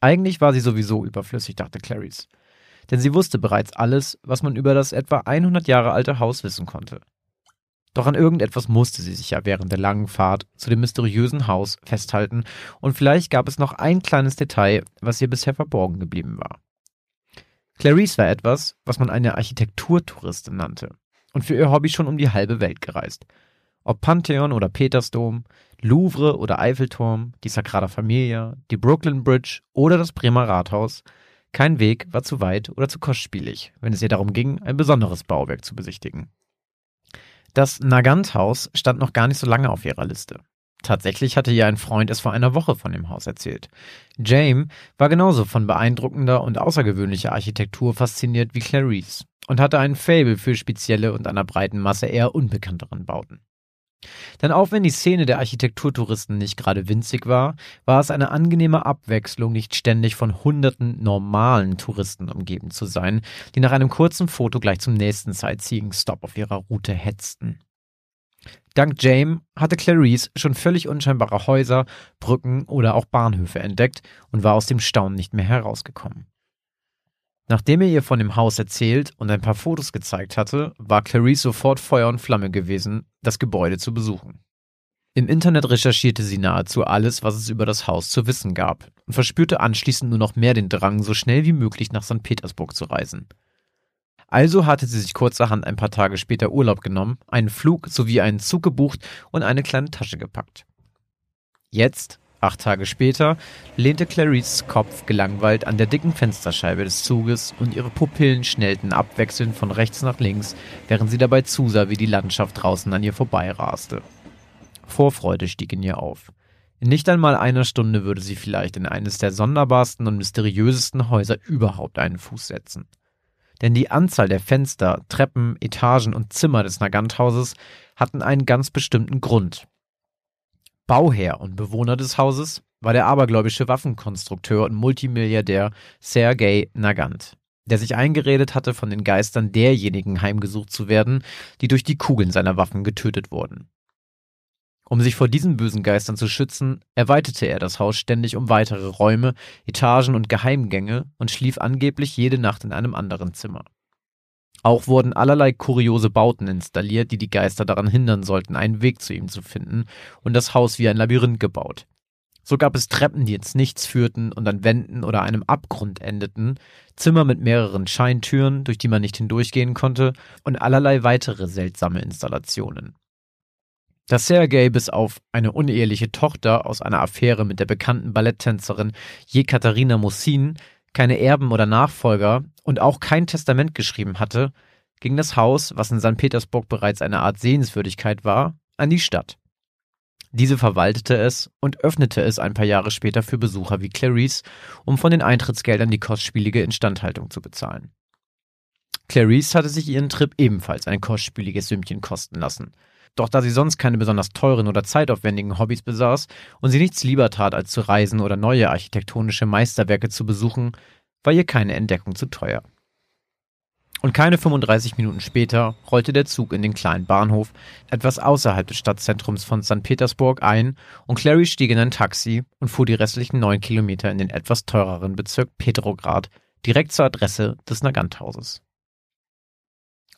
Eigentlich war sie sowieso überflüssig, dachte Clarice. Denn sie wusste bereits alles, was man über das etwa 100 Jahre alte Haus wissen konnte. Doch an irgendetwas musste sie sich ja während der langen Fahrt zu dem mysteriösen Haus festhalten und vielleicht gab es noch ein kleines Detail, was ihr bisher verborgen geblieben war. Clarice war etwas, was man eine Architekturtouristin nannte und für ihr Hobby schon um die halbe Welt gereist. Ob Pantheon oder Petersdom, Louvre oder Eiffelturm, die Sagrada Familia, die Brooklyn Bridge oder das Bremer Rathaus, kein Weg war zu weit oder zu kostspielig, wenn es ihr darum ging, ein besonderes Bauwerk zu besichtigen. Das Nagant-Haus stand noch gar nicht so lange auf ihrer Liste. Tatsächlich hatte ihr ein Freund es vor einer Woche von dem Haus erzählt. James war genauso von beeindruckender und außergewöhnlicher Architektur fasziniert wie Clarice und hatte ein Faible für spezielle und einer breiten Masse eher unbekannteren Bauten. Denn auch wenn die Szene der Architekturtouristen nicht gerade winzig war, war es eine angenehme Abwechslung, nicht ständig von hunderten normalen Touristen umgeben zu sein, die nach einem kurzen Foto gleich zum nächsten Sightseeing-Stop auf ihrer Route hetzten. Dank James hatte Clarice schon völlig unscheinbare Häuser, Brücken oder auch Bahnhöfe entdeckt und war aus dem Staunen nicht mehr herausgekommen. Nachdem er ihr von dem Haus erzählt und ein paar Fotos gezeigt hatte, war Clarice sofort Feuer und Flamme gewesen, das Gebäude zu besuchen. Im Internet recherchierte sie nahezu alles, was es über das Haus zu wissen gab und verspürte anschließend nur noch mehr den Drang, so schnell wie möglich nach St. Petersburg zu reisen. Also hatte sie sich kurzerhand ein paar Tage später Urlaub genommen, einen Flug sowie einen Zug gebucht und eine kleine Tasche gepackt. Jetzt, acht Tage später, lehnte Clarices Kopf gelangweilt an der dicken Fensterscheibe des Zuges und ihre Pupillen schnellten abwechselnd von rechts nach links, während sie dabei zusah, wie die Landschaft draußen an ihr vorbeiraste. Vorfreude stieg in ihr auf. In nicht einmal einer Stunde würde sie vielleicht in eines der sonderbarsten und mysteriösesten Häuser überhaupt einen Fuß setzen. Denn die Anzahl der Fenster, Treppen, Etagen und Zimmer des Naganthauses hatten einen ganz bestimmten Grund. Bauherr und Bewohner des Hauses war der abergläubische Waffenkonstrukteur und Multimilliardär Sergei Nagant, der sich eingeredet hatte, von den Geistern derjenigen heimgesucht zu werden, die durch die Kugeln seiner Waffen getötet wurden. Um sich vor diesen bösen Geistern zu schützen, erweiterte er das Haus ständig um weitere Räume, Etagen und Geheimgänge und schlief angeblich jede Nacht in einem anderen Zimmer. Auch wurden allerlei kuriose Bauten installiert, die die Geister daran hindern sollten, einen Weg zu ihm zu finden, und das Haus wie ein Labyrinth gebaut. So gab es Treppen, die ins Nichts führten und an Wänden oder einem Abgrund endeten, Zimmer mit mehreren Scheintüren, durch die man nicht hindurchgehen konnte, und allerlei weitere seltsame Installationen. Dass Sergei bis auf eine uneheliche Tochter aus einer Affäre mit der bekannten Balletttänzerin Jekaterina Mussin keine Erben oder Nachfolger und auch kein Testament geschrieben hatte, ging das Haus, was in St. Petersburg bereits eine Art Sehenswürdigkeit war, an die Stadt. Diese verwaltete es und öffnete es ein paar Jahre später für Besucher wie Clarice, um von den Eintrittsgeldern die kostspielige Instandhaltung zu bezahlen. Clarice hatte sich ihren Trip ebenfalls ein kostspieliges Sümmchen kosten lassen. Doch da sie sonst keine besonders teuren oder zeitaufwendigen Hobbys besaß und sie nichts lieber tat, als zu reisen oder neue architektonische Meisterwerke zu besuchen, war ihr keine Entdeckung zu teuer. Und keine 35 Minuten später rollte der Zug in den kleinen Bahnhof etwas außerhalb des Stadtzentrums von St. Petersburg ein und Clary stieg in ein Taxi und fuhr die restlichen neun Kilometer in den etwas teureren Bezirk Petrograd direkt zur Adresse des Naganthauses.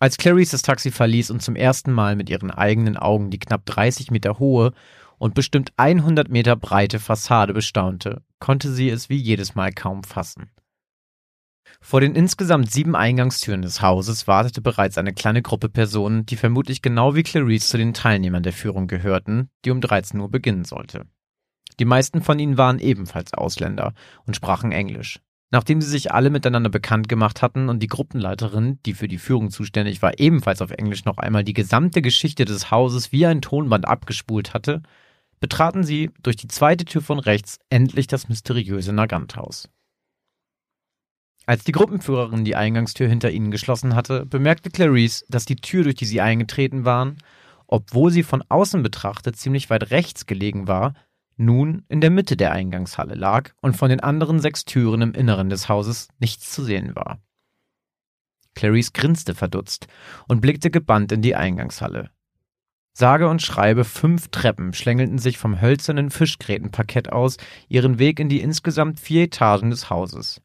Als Clarice das Taxi verließ und zum ersten Mal mit ihren eigenen Augen die knapp 30 Meter hohe und bestimmt 100 Meter breite Fassade bestaunte, konnte sie es wie jedes Mal kaum fassen. Vor den insgesamt sieben Eingangstüren des Hauses wartete bereits eine kleine Gruppe Personen, die vermutlich genau wie Clarice zu den Teilnehmern der Führung gehörten, die um 13 Uhr beginnen sollte. Die meisten von ihnen waren ebenfalls Ausländer und sprachen Englisch. Nachdem sie sich alle miteinander bekannt gemacht hatten und die Gruppenleiterin, die für die Führung zuständig war, ebenfalls auf Englisch noch einmal die gesamte Geschichte des Hauses wie ein Tonband abgespult hatte, betraten sie durch die zweite Tür von rechts endlich das mysteriöse Naganthaus. Als die Gruppenführerin die Eingangstür hinter ihnen geschlossen hatte, bemerkte Clarice, dass die Tür, durch die sie eingetreten waren, obwohl sie von außen betrachtet ziemlich weit rechts gelegen war, nun in der Mitte der Eingangshalle lag und von den anderen sechs Türen im Inneren des Hauses nichts zu sehen war. Clarice grinste verdutzt und blickte gebannt in die Eingangshalle. Sage und schreibe fünf Treppen schlängelten sich vom hölzernen Fischgrätenparkett aus ihren Weg in die insgesamt vier Etagen des Hauses.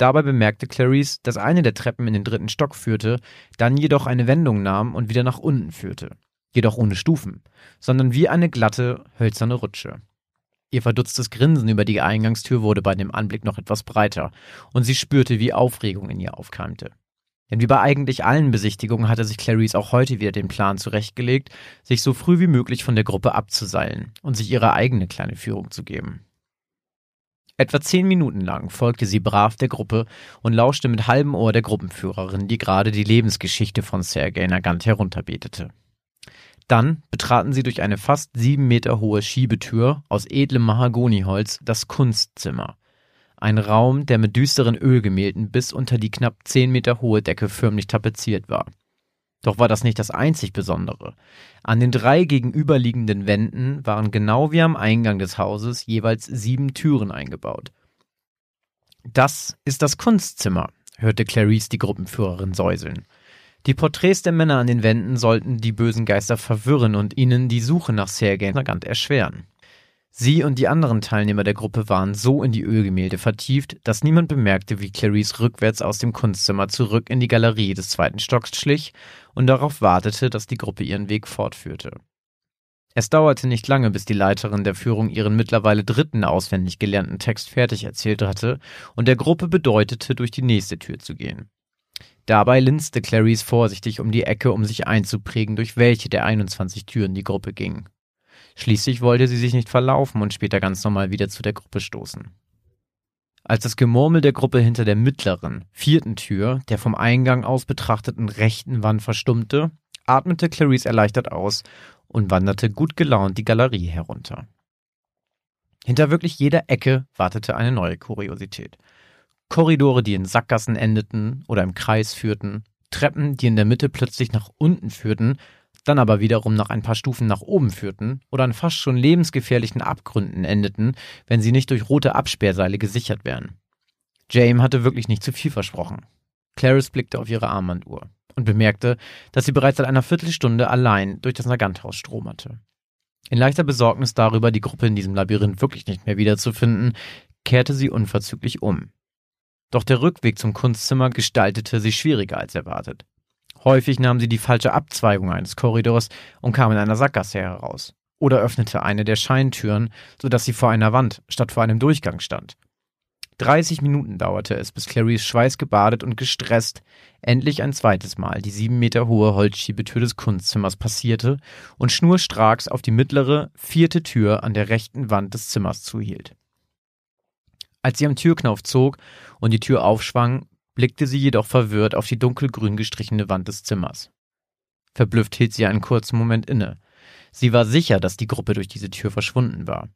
Dabei bemerkte Clarice, dass eine der Treppen in den dritten Stock führte, dann jedoch eine Wendung nahm und wieder nach unten führte jedoch ohne Stufen, sondern wie eine glatte, hölzerne Rutsche. Ihr verdutztes Grinsen über die Eingangstür wurde bei dem Anblick noch etwas breiter, und sie spürte, wie Aufregung in ihr aufkeimte. Denn wie bei eigentlich allen Besichtigungen hatte sich Clarice auch heute wieder den Plan zurechtgelegt, sich so früh wie möglich von der Gruppe abzuseilen und sich ihre eigene kleine Führung zu geben. Etwa zehn Minuten lang folgte sie brav der Gruppe und lauschte mit halbem Ohr der Gruppenführerin, die gerade die Lebensgeschichte von Sergei Nagant herunterbetete. Dann betraten sie durch eine fast sieben Meter hohe Schiebetür aus edlem Mahagoniholz das Kunstzimmer. Ein Raum, der mit düsteren Ölgemälden bis unter die knapp zehn Meter hohe Decke förmlich tapeziert war. Doch war das nicht das einzig Besondere. An den drei gegenüberliegenden Wänden waren genau wie am Eingang des Hauses jeweils sieben Türen eingebaut. Das ist das Kunstzimmer, hörte Clarice die Gruppenführerin säuseln. Die Porträts der Männer an den Wänden sollten die bösen Geister verwirren und ihnen die Suche nach Sergei Nagant erschweren. Sie und die anderen Teilnehmer der Gruppe waren so in die Ölgemälde vertieft, dass niemand bemerkte, wie Clarice rückwärts aus dem Kunstzimmer zurück in die Galerie des zweiten Stocks schlich und darauf wartete, dass die Gruppe ihren Weg fortführte. Es dauerte nicht lange, bis die Leiterin der Führung ihren mittlerweile dritten auswendig gelernten Text fertig erzählt hatte und der Gruppe bedeutete, durch die nächste Tür zu gehen. Dabei linste Clarice vorsichtig um die Ecke, um sich einzuprägen, durch welche der 21 Türen die Gruppe ging. Schließlich wollte sie sich nicht verlaufen und später ganz normal wieder zu der Gruppe stoßen. Als das Gemurmel der Gruppe hinter der mittleren, vierten Tür, der vom Eingang aus betrachteten rechten Wand verstummte, atmete Clarice erleichtert aus und wanderte gut gelaunt die Galerie herunter. Hinter wirklich jeder Ecke wartete eine neue Kuriosität. Korridore, die in Sackgassen endeten oder im Kreis führten, Treppen, die in der Mitte plötzlich nach unten führten, dann aber wiederum nach ein paar Stufen nach oben führten oder an fast schon lebensgefährlichen Abgründen endeten, wenn sie nicht durch rote Absperrseile gesichert wären. Jame hatte wirklich nicht zu viel versprochen. Clarice blickte auf ihre Armbanduhr und bemerkte, dass sie bereits seit einer Viertelstunde allein durch das Naganthaus stromerte. In leichter Besorgnis darüber, die Gruppe in diesem Labyrinth wirklich nicht mehr wiederzufinden, kehrte sie unverzüglich um. Doch der Rückweg zum Kunstzimmer gestaltete sich schwieriger als erwartet. Häufig nahm sie die falsche Abzweigung eines Korridors und kam in einer Sackgasse heraus. Oder öffnete eine der Scheintüren, sodass sie vor einer Wand statt vor einem Durchgang stand. 30 Minuten dauerte es, bis Clarice schweißgebadet und gestresst endlich ein zweites Mal die sieben Meter hohe Holzschiebetür des Kunstzimmers passierte und schnurstracks auf die mittlere, vierte Tür an der rechten Wand des Zimmers zuhielt. Als sie am Türknauf zog und die Tür aufschwang, blickte sie jedoch verwirrt auf die dunkelgrün gestrichene Wand des Zimmers. Verblüfft hielt sie einen kurzen Moment inne. Sie war sicher, dass die Gruppe durch diese Tür verschwunden war.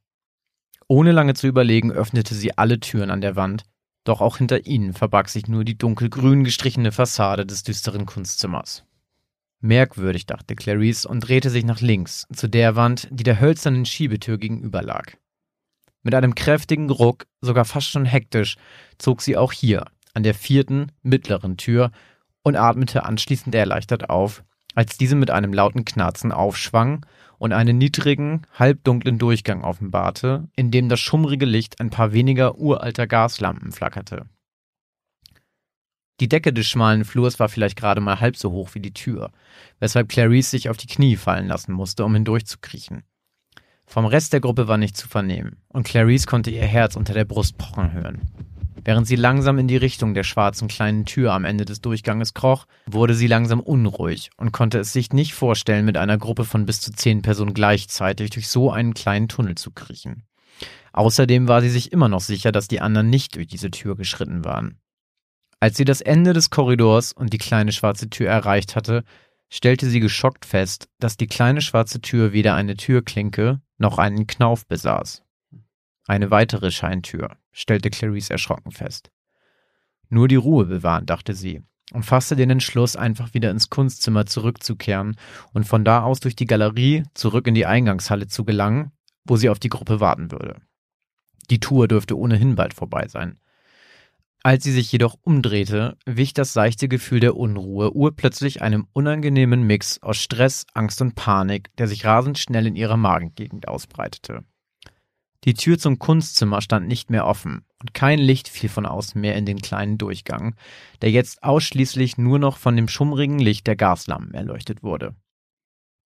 Ohne lange zu überlegen, öffnete sie alle Türen an der Wand, doch auch hinter ihnen verbarg sich nur die dunkelgrün gestrichene Fassade des düsteren Kunstzimmers. Merkwürdig, dachte Clarice und drehte sich nach links, zu der Wand, die der hölzernen Schiebetür gegenüber lag. Mit einem kräftigen Ruck, sogar fast schon hektisch, zog sie auch hier, an der vierten, mittleren Tür und atmete anschließend erleichtert auf, als diese mit einem lauten Knarzen aufschwang und einen niedrigen, halbdunklen Durchgang offenbarte, in dem das schummrige Licht ein paar weniger uralter Gaslampen flackerte. Die Decke des schmalen Flurs war vielleicht gerade mal halb so hoch wie die Tür, weshalb Clarice sich auf die Knie fallen lassen musste, um hindurchzukriechen. Vom Rest der Gruppe war nichts zu vernehmen, und Clarice konnte ihr Herz unter der Brust pochen hören. Während sie langsam in die Richtung der schwarzen kleinen Tür am Ende des Durchganges kroch, wurde sie langsam unruhig und konnte es sich nicht vorstellen, mit einer Gruppe von bis zu zehn Personen gleichzeitig durch so einen kleinen Tunnel zu kriechen. Außerdem war sie sich immer noch sicher, dass die anderen nicht durch diese Tür geschritten waren. Als sie das Ende des Korridors und die kleine schwarze Tür erreicht hatte, stellte sie geschockt fest, dass die kleine schwarze Tür weder eine Türklinke noch einen Knauf besaß. Eine weitere Scheintür, stellte Clarice erschrocken fest. Nur die Ruhe bewahren, dachte sie, und fasste den Entschluss, einfach wieder ins Kunstzimmer zurückzukehren und von da aus durch die Galerie zurück in die Eingangshalle zu gelangen, wo sie auf die Gruppe warten würde. Die Tour dürfte ohnehin bald vorbei sein. Als sie sich jedoch umdrehte, wich das seichte Gefühl der Unruhe urplötzlich einem unangenehmen Mix aus Stress, Angst und Panik, der sich rasend schnell in ihrer Magengegend ausbreitete. Die Tür zum Kunstzimmer stand nicht mehr offen und kein Licht fiel von außen mehr in den kleinen Durchgang, der jetzt ausschließlich nur noch von dem schummrigen Licht der Gaslampen erleuchtet wurde.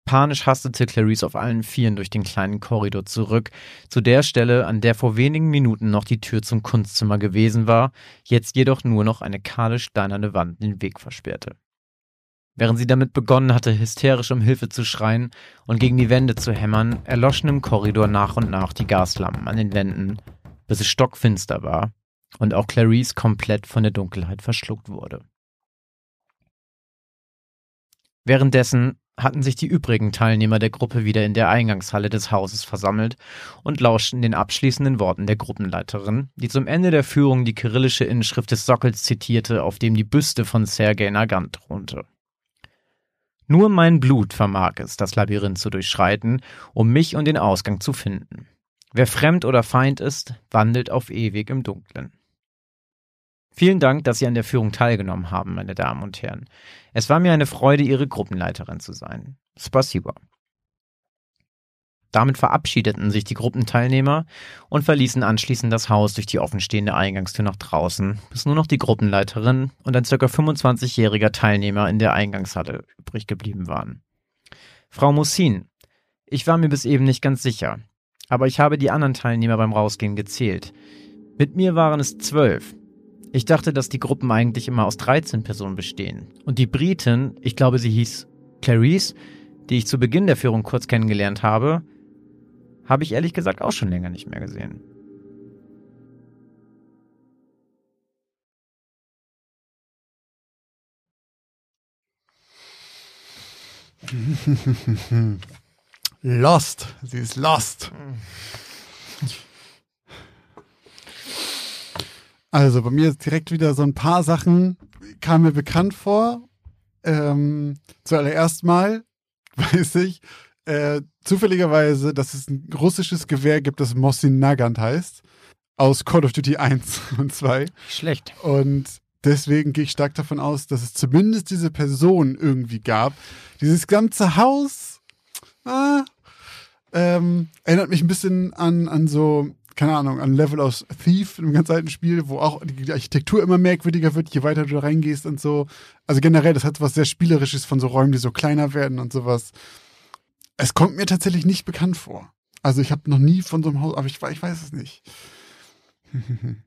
Panisch hastete Clarice auf allen Vieren durch den kleinen Korridor zurück, zu der Stelle, an der vor wenigen Minuten noch die Tür zum Kunstzimmer gewesen war, jetzt jedoch nur noch eine kahle steinerne Wand den Weg versperrte. Während sie damit begonnen hatte, hysterisch um Hilfe zu schreien und gegen die Wände zu hämmern, erloschen im Korridor nach und nach die Gaslampen an den Wänden, bis es stockfinster war und auch Clarice komplett von der Dunkelheit verschluckt wurde. Währenddessen hatten sich die übrigen Teilnehmer der Gruppe wieder in der Eingangshalle des Hauses versammelt und lauschten den abschließenden Worten der Gruppenleiterin, die zum Ende der Führung die kyrillische Inschrift des Sockels zitierte, auf dem die Büste von Sergei Nagant thronte. Nur mein Blut vermag es, das Labyrinth zu durchschreiten, um mich und den Ausgang zu finden. Wer fremd oder Feind ist, wandelt auf ewig im Dunklen. Vielen Dank, dass Sie an der Führung teilgenommen haben, meine Damen und Herren. Es war mir eine Freude, Ihre Gruppenleiterin zu sein. Spasiba. Damit verabschiedeten sich die Gruppenteilnehmer und verließen anschließend das Haus durch die offenstehende Eingangstür nach draußen, bis nur noch die Gruppenleiterin und ein ca. 25-jähriger Teilnehmer in der Eingangshalle übrig geblieben waren. Frau Mussin, ich war mir bis eben nicht ganz sicher, aber ich habe die anderen Teilnehmer beim Rausgehen gezählt. Mit mir waren es zwölf. Ich dachte, dass die Gruppen eigentlich immer aus 13 Personen bestehen. Und die Britin, ich glaube, sie hieß Clarice, die ich zu Beginn der Führung kurz kennengelernt habe, habe ich ehrlich gesagt auch schon länger nicht mehr gesehen. lost. Sie ist lost. Also bei mir ist direkt wieder so ein paar Sachen kamen mir bekannt vor. Ähm, zuallererst mal weiß ich, äh, zufälligerweise, dass es ein russisches Gewehr gibt, das Mosin Nagant heißt, aus Call of Duty 1 und 2. Schlecht. Und deswegen gehe ich stark davon aus, dass es zumindest diese Person irgendwie gab. Dieses ganze Haus ah, ähm, erinnert mich ein bisschen an, an so keine Ahnung, ein Level aus Thief, einem ganz alten Spiel, wo auch die Architektur immer merkwürdiger wird, je weiter du da reingehst und so. Also generell, das hat was sehr Spielerisches von so Räumen, die so kleiner werden und sowas. Es kommt mir tatsächlich nicht bekannt vor. Also ich habe noch nie von so einem Haus, aber ich, ich weiß es nicht.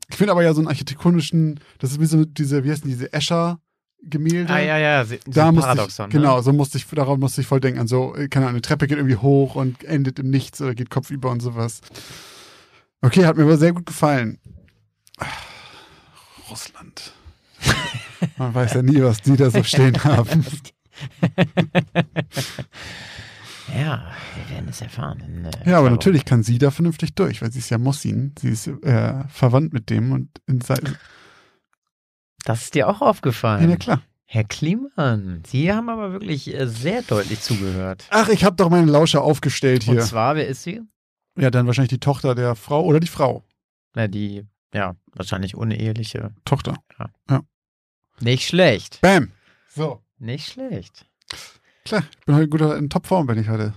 Ich finde aber ja so einen architektonischen, das ist wie so diese, wie heißen diese Escher, Gemälde. Ah, ja, ja, sie- Da musste Paradoxon. ich, ne? genau, so musste ich, darauf musste ich voll denken. So, äh, keine Ahnung, eine Treppe geht irgendwie hoch und endet im Nichts oder geht kopfüber und sowas. Okay, hat mir aber sehr gut gefallen. Ah, Russland. Man weiß ja nie, was die da so stehen haben. Ja, wir werden es erfahren. äh, Ja, aber natürlich kann sie da vernünftig durch, weil sie ist ja Mossin. Sie ist äh, verwandt mit dem und in Wochen. Das ist dir auch ja, aufgefallen. na klar. Herr Kliemann, Sie haben aber wirklich äh, sehr deutlich zugehört. Ach, ich habe doch meine Lauscher aufgestellt Und hier. zwar, wer ist sie? Ja, dann wahrscheinlich die Tochter der Frau oder die Frau. Na, die, ja, wahrscheinlich uneheliche. Tochter. Nicht schlecht. Bam. So. Nicht schlecht. Klar, ich bin heute guter in Topform, bin ich heute.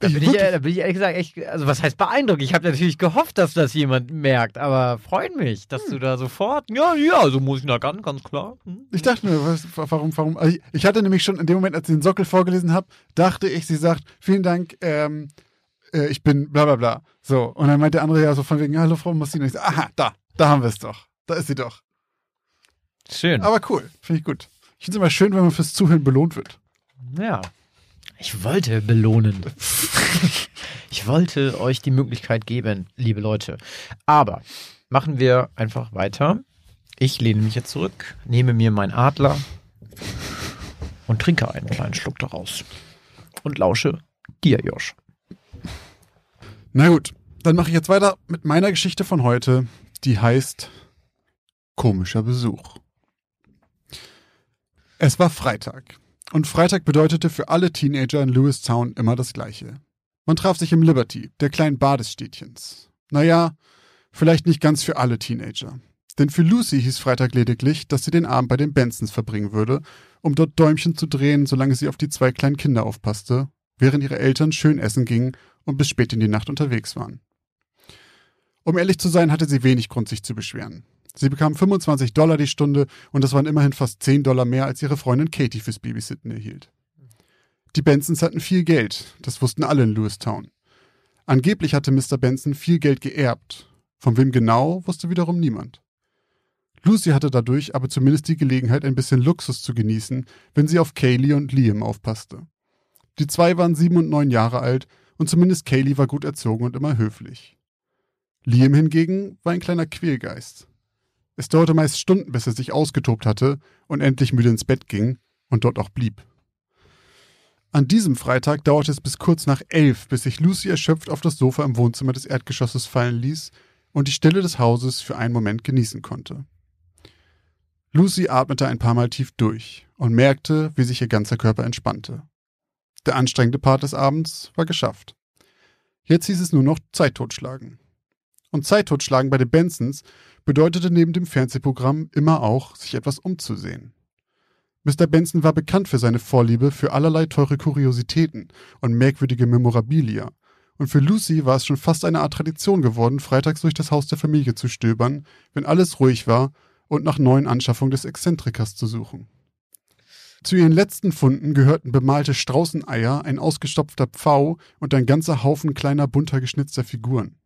Da bin, ich, da bin ich ehrlich gesagt echt, also was heißt beeindruckt? Ich habe natürlich gehofft, dass das jemand merkt, aber freut mich, dass du da sofort, ja, ja, so muss ich da ganz, ganz klar. Hm. Ich dachte nur, was, warum, warum? Also ich, ich hatte nämlich schon in dem Moment, als ich den Sockel vorgelesen habe, dachte ich, sie sagt, vielen Dank, ähm, äh, ich bin bla bla bla. So, und dann meint der andere ja so von wegen, hallo Frau Mossino. Ich so, aha, da, da haben wir es doch. Da ist sie doch. Schön. Aber cool, finde ich gut. Ich finde es immer schön, wenn man fürs Zuhören belohnt wird. Ja. Ich wollte belohnen. ich wollte euch die Möglichkeit geben, liebe Leute. Aber machen wir einfach weiter. Ich lehne mich jetzt zurück, nehme mir meinen Adler und trinke einen kleinen Schluck daraus. Und lausche dir, Josh. Na gut, dann mache ich jetzt weiter mit meiner Geschichte von heute, die heißt Komischer Besuch. Es war Freitag. Und Freitag bedeutete für alle Teenager in Lewistown immer das Gleiche. Man traf sich im Liberty, der kleinen Bar des Städtchens. Naja, vielleicht nicht ganz für alle Teenager. Denn für Lucy hieß Freitag lediglich, dass sie den Abend bei den Bensons verbringen würde, um dort Däumchen zu drehen, solange sie auf die zwei kleinen Kinder aufpasste, während ihre Eltern schön essen gingen und bis spät in die Nacht unterwegs waren. Um ehrlich zu sein, hatte sie wenig Grund, sich zu beschweren. Sie bekam 25 Dollar die Stunde und das waren immerhin fast 10 Dollar mehr, als ihre Freundin Katie fürs Babysitten erhielt. Die Bensons hatten viel Geld, das wussten alle in Lewistown. Angeblich hatte Mr. Benson viel Geld geerbt. Von wem genau, wusste wiederum niemand. Lucy hatte dadurch aber zumindest die Gelegenheit, ein bisschen Luxus zu genießen, wenn sie auf Kaylee und Liam aufpasste. Die zwei waren sieben und neun Jahre alt und zumindest Kaylee war gut erzogen und immer höflich. Liam hingegen war ein kleiner Quälgeist. Es dauerte meist Stunden, bis er sich ausgetobt hatte und endlich müde ins Bett ging und dort auch blieb. An diesem Freitag dauerte es bis kurz nach elf, bis sich Lucy erschöpft auf das Sofa im Wohnzimmer des Erdgeschosses fallen ließ und die Stille des Hauses für einen Moment genießen konnte. Lucy atmete ein paar Mal tief durch und merkte, wie sich ihr ganzer Körper entspannte. Der anstrengende Part des Abends war geschafft. Jetzt hieß es nur noch Zeit totschlagen. Und Zeit totschlagen bei den Bensons bedeutete neben dem Fernsehprogramm immer auch, sich etwas umzusehen. Mr. Benson war bekannt für seine Vorliebe für allerlei teure Kuriositäten und merkwürdige Memorabilia. Und für Lucy war es schon fast eine Art Tradition geworden, freitags durch das Haus der Familie zu stöbern, wenn alles ruhig war und nach neuen Anschaffungen des Exzentrikers zu suchen. Zu ihren letzten Funden gehörten bemalte Straußeneier, ein ausgestopfter Pfau und ein ganzer Haufen kleiner bunter geschnitzter Figuren.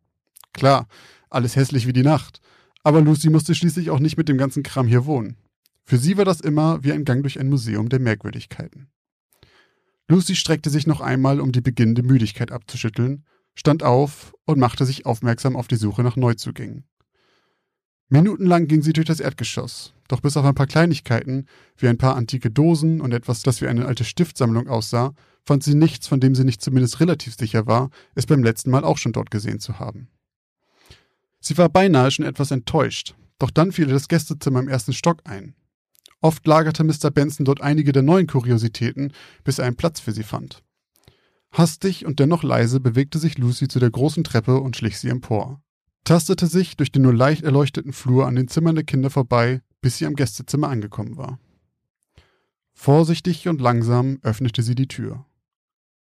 Klar, alles hässlich wie die Nacht, aber Lucy musste schließlich auch nicht mit dem ganzen Kram hier wohnen. Für sie war das immer wie ein Gang durch ein Museum der Merkwürdigkeiten. Lucy streckte sich noch einmal, um die beginnende Müdigkeit abzuschütteln, stand auf und machte sich aufmerksam auf die Suche nach Neuzugängen. Minutenlang ging sie durch das Erdgeschoss, doch bis auf ein paar Kleinigkeiten, wie ein paar antike Dosen und etwas, das wie eine alte Stiftsammlung aussah, fand sie nichts, von dem sie nicht zumindest relativ sicher war, es beim letzten Mal auch schon dort gesehen zu haben. Sie war beinahe schon etwas enttäuscht, doch dann fiel ihr das Gästezimmer im ersten Stock ein. Oft lagerte Mr. Benson dort einige der neuen Kuriositäten, bis er einen Platz für sie fand. Hastig und dennoch leise bewegte sich Lucy zu der großen Treppe und schlich sie empor, tastete sich durch den nur leicht erleuchteten Flur an den Zimmern der Kinder vorbei, bis sie am Gästezimmer angekommen war. Vorsichtig und langsam öffnete sie die Tür.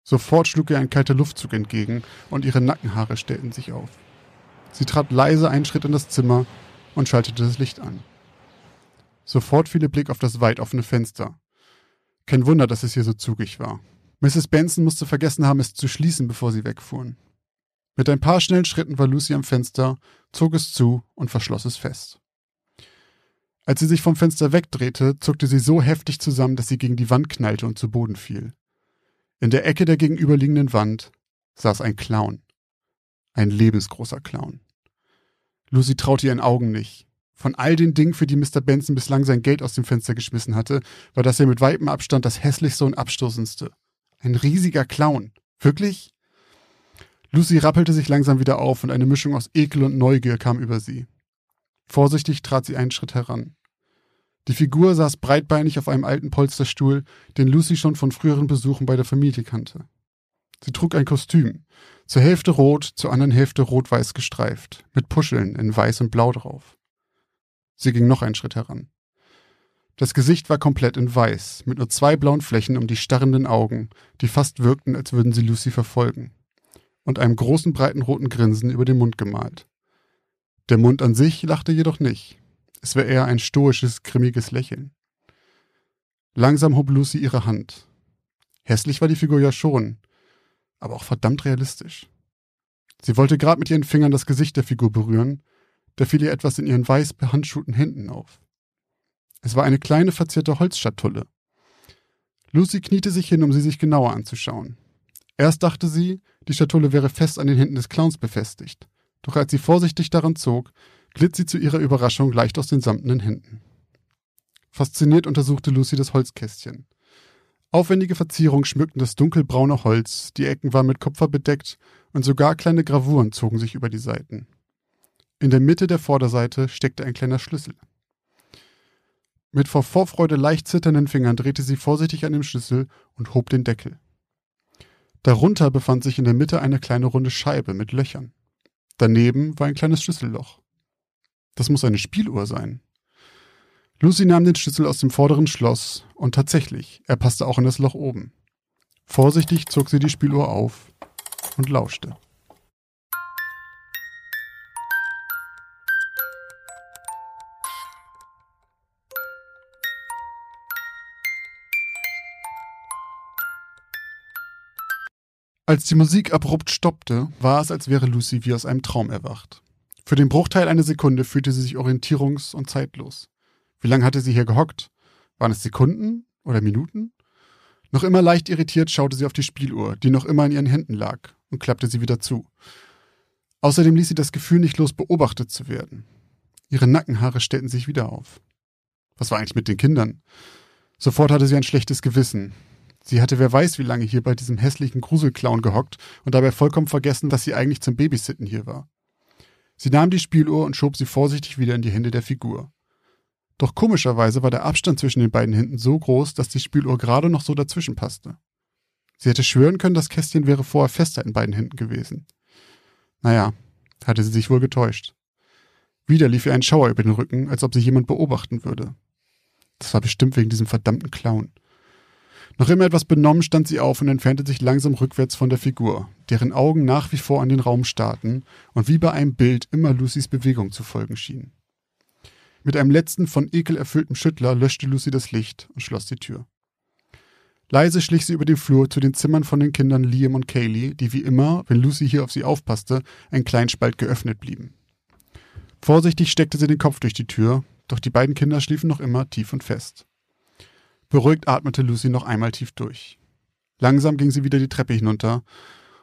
Sofort schlug ihr ein kalter Luftzug entgegen und ihre Nackenhaare stellten sich auf. Sie trat leise einen Schritt in das Zimmer und schaltete das Licht an. Sofort fiel ihr Blick auf das weit offene Fenster. Kein Wunder, dass es hier so zugig war. Mrs. Benson musste vergessen haben, es zu schließen, bevor sie wegfuhren. Mit ein paar schnellen Schritten war Lucy am Fenster, zog es zu und verschloss es fest. Als sie sich vom Fenster wegdrehte, zuckte sie so heftig zusammen, dass sie gegen die Wand knallte und zu Boden fiel. In der Ecke der gegenüberliegenden Wand saß ein Clown. Ein lebensgroßer Clown. Lucy traute ihren Augen nicht. Von all den Dingen, für die Mr. Benson bislang sein Geld aus dem Fenster geschmissen hatte, war das ja mit weitem Abstand das hässlichste und abstoßendste. Ein riesiger Clown. Wirklich? Lucy rappelte sich langsam wieder auf und eine Mischung aus Ekel und Neugier kam über sie. Vorsichtig trat sie einen Schritt heran. Die Figur saß breitbeinig auf einem alten Polsterstuhl, den Lucy schon von früheren Besuchen bei der Familie kannte. Sie trug ein Kostüm, zur Hälfte rot, zur anderen Hälfte rot-weiß gestreift, mit Puscheln in weiß und blau drauf. Sie ging noch einen Schritt heran. Das Gesicht war komplett in weiß, mit nur zwei blauen Flächen um die starrenden Augen, die fast wirkten, als würden sie Lucy verfolgen, und einem großen breiten roten Grinsen über den Mund gemalt. Der Mund an sich lachte jedoch nicht. Es war eher ein stoisches, grimmiges Lächeln. Langsam hob Lucy ihre Hand. Hässlich war die Figur ja schon, aber auch verdammt realistisch. Sie wollte gerade mit ihren Fingern das Gesicht der Figur berühren, da fiel ihr etwas in ihren weiß behandschuhten Händen auf. Es war eine kleine verzierte Holzschatulle. Lucy kniete sich hin, um sie sich genauer anzuschauen. Erst dachte sie, die Schatulle wäre fest an den Händen des Clowns befestigt, doch als sie vorsichtig daran zog, glitt sie zu ihrer Überraschung leicht aus den samtenen Händen. Fasziniert untersuchte Lucy das Holzkästchen. Aufwendige Verzierungen schmückten das dunkelbraune Holz, die Ecken waren mit Kupfer bedeckt und sogar kleine Gravuren zogen sich über die Seiten. In der Mitte der Vorderseite steckte ein kleiner Schlüssel. Mit vor Vorfreude leicht zitternden Fingern drehte sie vorsichtig an dem Schlüssel und hob den Deckel. Darunter befand sich in der Mitte eine kleine runde Scheibe mit Löchern. Daneben war ein kleines Schlüsselloch. Das muss eine Spieluhr sein. Lucy nahm den Schlüssel aus dem vorderen Schloss und tatsächlich, er passte auch in das Loch oben. Vorsichtig zog sie die Spieluhr auf und lauschte. Als die Musik abrupt stoppte, war es, als wäre Lucy wie aus einem Traum erwacht. Für den Bruchteil einer Sekunde fühlte sie sich orientierungs- und zeitlos. Wie lange hatte sie hier gehockt? Waren es Sekunden oder Minuten? Noch immer leicht irritiert schaute sie auf die Spieluhr, die noch immer in ihren Händen lag, und klappte sie wieder zu. Außerdem ließ sie das Gefühl nicht los, beobachtet zu werden. Ihre Nackenhaare stellten sich wieder auf. Was war eigentlich mit den Kindern? Sofort hatte sie ein schlechtes Gewissen. Sie hatte wer weiß wie lange hier bei diesem hässlichen Gruselclown gehockt und dabei vollkommen vergessen, dass sie eigentlich zum Babysitten hier war. Sie nahm die Spieluhr und schob sie vorsichtig wieder in die Hände der Figur. Doch komischerweise war der Abstand zwischen den beiden Händen so groß, dass die Spieluhr gerade noch so dazwischen passte. Sie hätte schwören können, das Kästchen wäre vorher fester in beiden Händen gewesen. Naja, hatte sie sich wohl getäuscht. Wieder lief ihr ein Schauer über den Rücken, als ob sie jemand beobachten würde. Das war bestimmt wegen diesem verdammten Clown. Noch immer etwas benommen stand sie auf und entfernte sich langsam rückwärts von der Figur, deren Augen nach wie vor an den Raum starrten und wie bei einem Bild immer Lucys Bewegung zu folgen schienen. Mit einem letzten von Ekel erfüllten Schüttler löschte Lucy das Licht und schloss die Tür. Leise schlich sie über den Flur zu den Zimmern von den Kindern Liam und Kaylee, die wie immer, wenn Lucy hier auf sie aufpasste, ein Kleinspalt geöffnet blieben. Vorsichtig steckte sie den Kopf durch die Tür, doch die beiden Kinder schliefen noch immer tief und fest. Beruhigt atmete Lucy noch einmal tief durch. Langsam ging sie wieder die Treppe hinunter,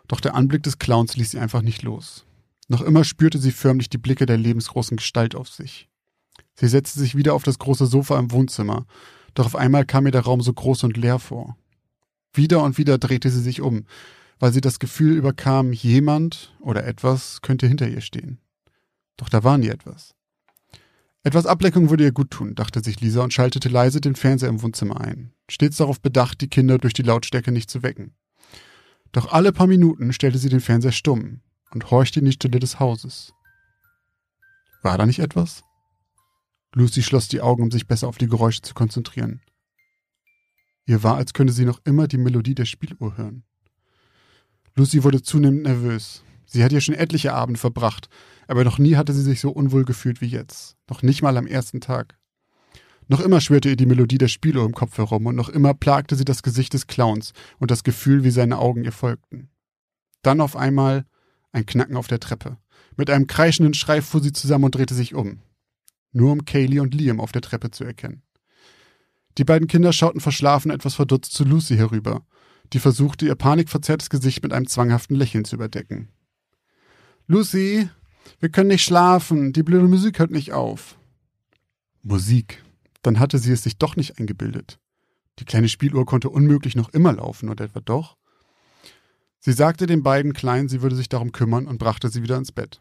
doch der Anblick des Clowns ließ sie einfach nicht los. Noch immer spürte sie förmlich die Blicke der lebensgroßen Gestalt auf sich. Sie setzte sich wieder auf das große Sofa im Wohnzimmer, doch auf einmal kam ihr der Raum so groß und leer vor. Wieder und wieder drehte sie sich um, weil sie das Gefühl überkam, jemand oder etwas könnte hinter ihr stehen. Doch da war nie etwas. Etwas Ablenkung würde ihr gut tun, dachte sich Lisa und schaltete leise den Fernseher im Wohnzimmer ein, stets darauf bedacht, die Kinder durch die Lautstärke nicht zu wecken. Doch alle paar Minuten stellte sie den Fernseher stumm und horchte in die Stille des Hauses. War da nicht etwas? Lucy schloss die Augen, um sich besser auf die Geräusche zu konzentrieren. Ihr war, als könnte sie noch immer die Melodie der Spieluhr hören. Lucy wurde zunehmend nervös. Sie hat hier schon etliche Abende verbracht, aber noch nie hatte sie sich so unwohl gefühlt wie jetzt. Noch nicht mal am ersten Tag. Noch immer schwirrte ihr die Melodie der Spieluhr im Kopf herum und noch immer plagte sie das Gesicht des Clowns und das Gefühl, wie seine Augen ihr folgten. Dann auf einmal ein Knacken auf der Treppe. Mit einem kreischenden Schrei fuhr sie zusammen und drehte sich um. Nur um Kaylee und Liam auf der Treppe zu erkennen. Die beiden Kinder schauten verschlafen etwas verdutzt zu Lucy herüber, die versuchte, ihr panikverzerrtes Gesicht mit einem zwanghaften Lächeln zu überdecken. Lucy, wir können nicht schlafen, die blöde Musik hört nicht auf. Musik. Dann hatte sie es sich doch nicht eingebildet. Die kleine Spieluhr konnte unmöglich noch immer laufen, oder etwa doch? Sie sagte den beiden Kleinen, sie würde sich darum kümmern und brachte sie wieder ins Bett.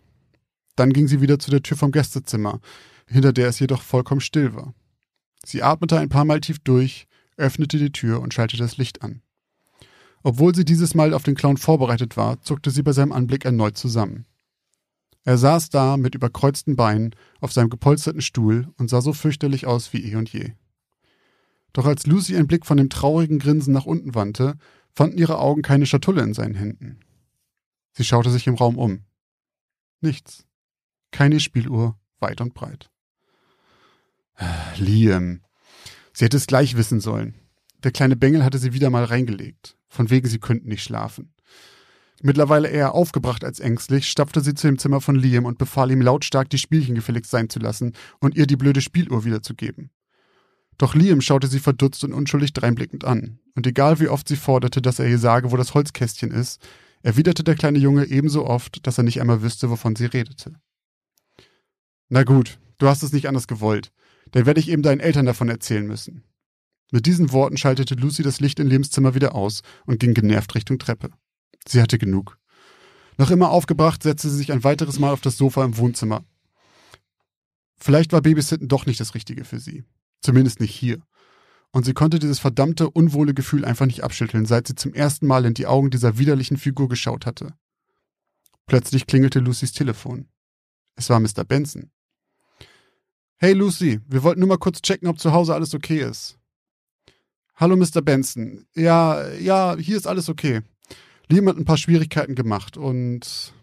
Dann ging sie wieder zu der Tür vom Gästezimmer, hinter der es jedoch vollkommen still war. Sie atmete ein paar Mal tief durch, öffnete die Tür und schaltete das Licht an. Obwohl sie dieses Mal auf den Clown vorbereitet war, zuckte sie bei seinem Anblick erneut zusammen. Er saß da mit überkreuzten Beinen auf seinem gepolsterten Stuhl und sah so fürchterlich aus wie eh und je. Doch als Lucy einen Blick von dem traurigen Grinsen nach unten wandte, fanden ihre Augen keine Schatulle in seinen Händen. Sie schaute sich im Raum um. Nichts. Keine Spieluhr, weit und breit. Liam. Sie hätte es gleich wissen sollen. Der kleine Bengel hatte sie wieder mal reingelegt. Von wegen, sie könnten nicht schlafen. Mittlerweile eher aufgebracht als ängstlich, stapfte sie zu dem Zimmer von Liam und befahl ihm lautstark, die Spielchen gefälligst sein zu lassen und ihr die blöde Spieluhr wiederzugeben. Doch Liam schaute sie verdutzt und unschuldig dreinblickend an, und egal wie oft sie forderte, dass er ihr sage, wo das Holzkästchen ist, erwiderte der kleine Junge ebenso oft, dass er nicht einmal wüsste, wovon sie redete. Na gut, du hast es nicht anders gewollt. Dann werde ich eben deinen Eltern davon erzählen müssen. Mit diesen Worten schaltete Lucy das Licht in Liams Zimmer wieder aus und ging genervt Richtung Treppe. Sie hatte genug. Noch immer aufgebracht, setzte sie sich ein weiteres Mal auf das Sofa im Wohnzimmer. Vielleicht war Babysitten doch nicht das Richtige für sie. Zumindest nicht hier. Und sie konnte dieses verdammte, unwohle Gefühl einfach nicht abschütteln, seit sie zum ersten Mal in die Augen dieser widerlichen Figur geschaut hatte. Plötzlich klingelte Lucys Telefon. Es war Mr. Benson. Hey Lucy, wir wollten nur mal kurz checken, ob zu Hause alles okay ist. Hallo Mr. Benson. Ja, ja, hier ist alles okay. Liam hat ein paar Schwierigkeiten gemacht und.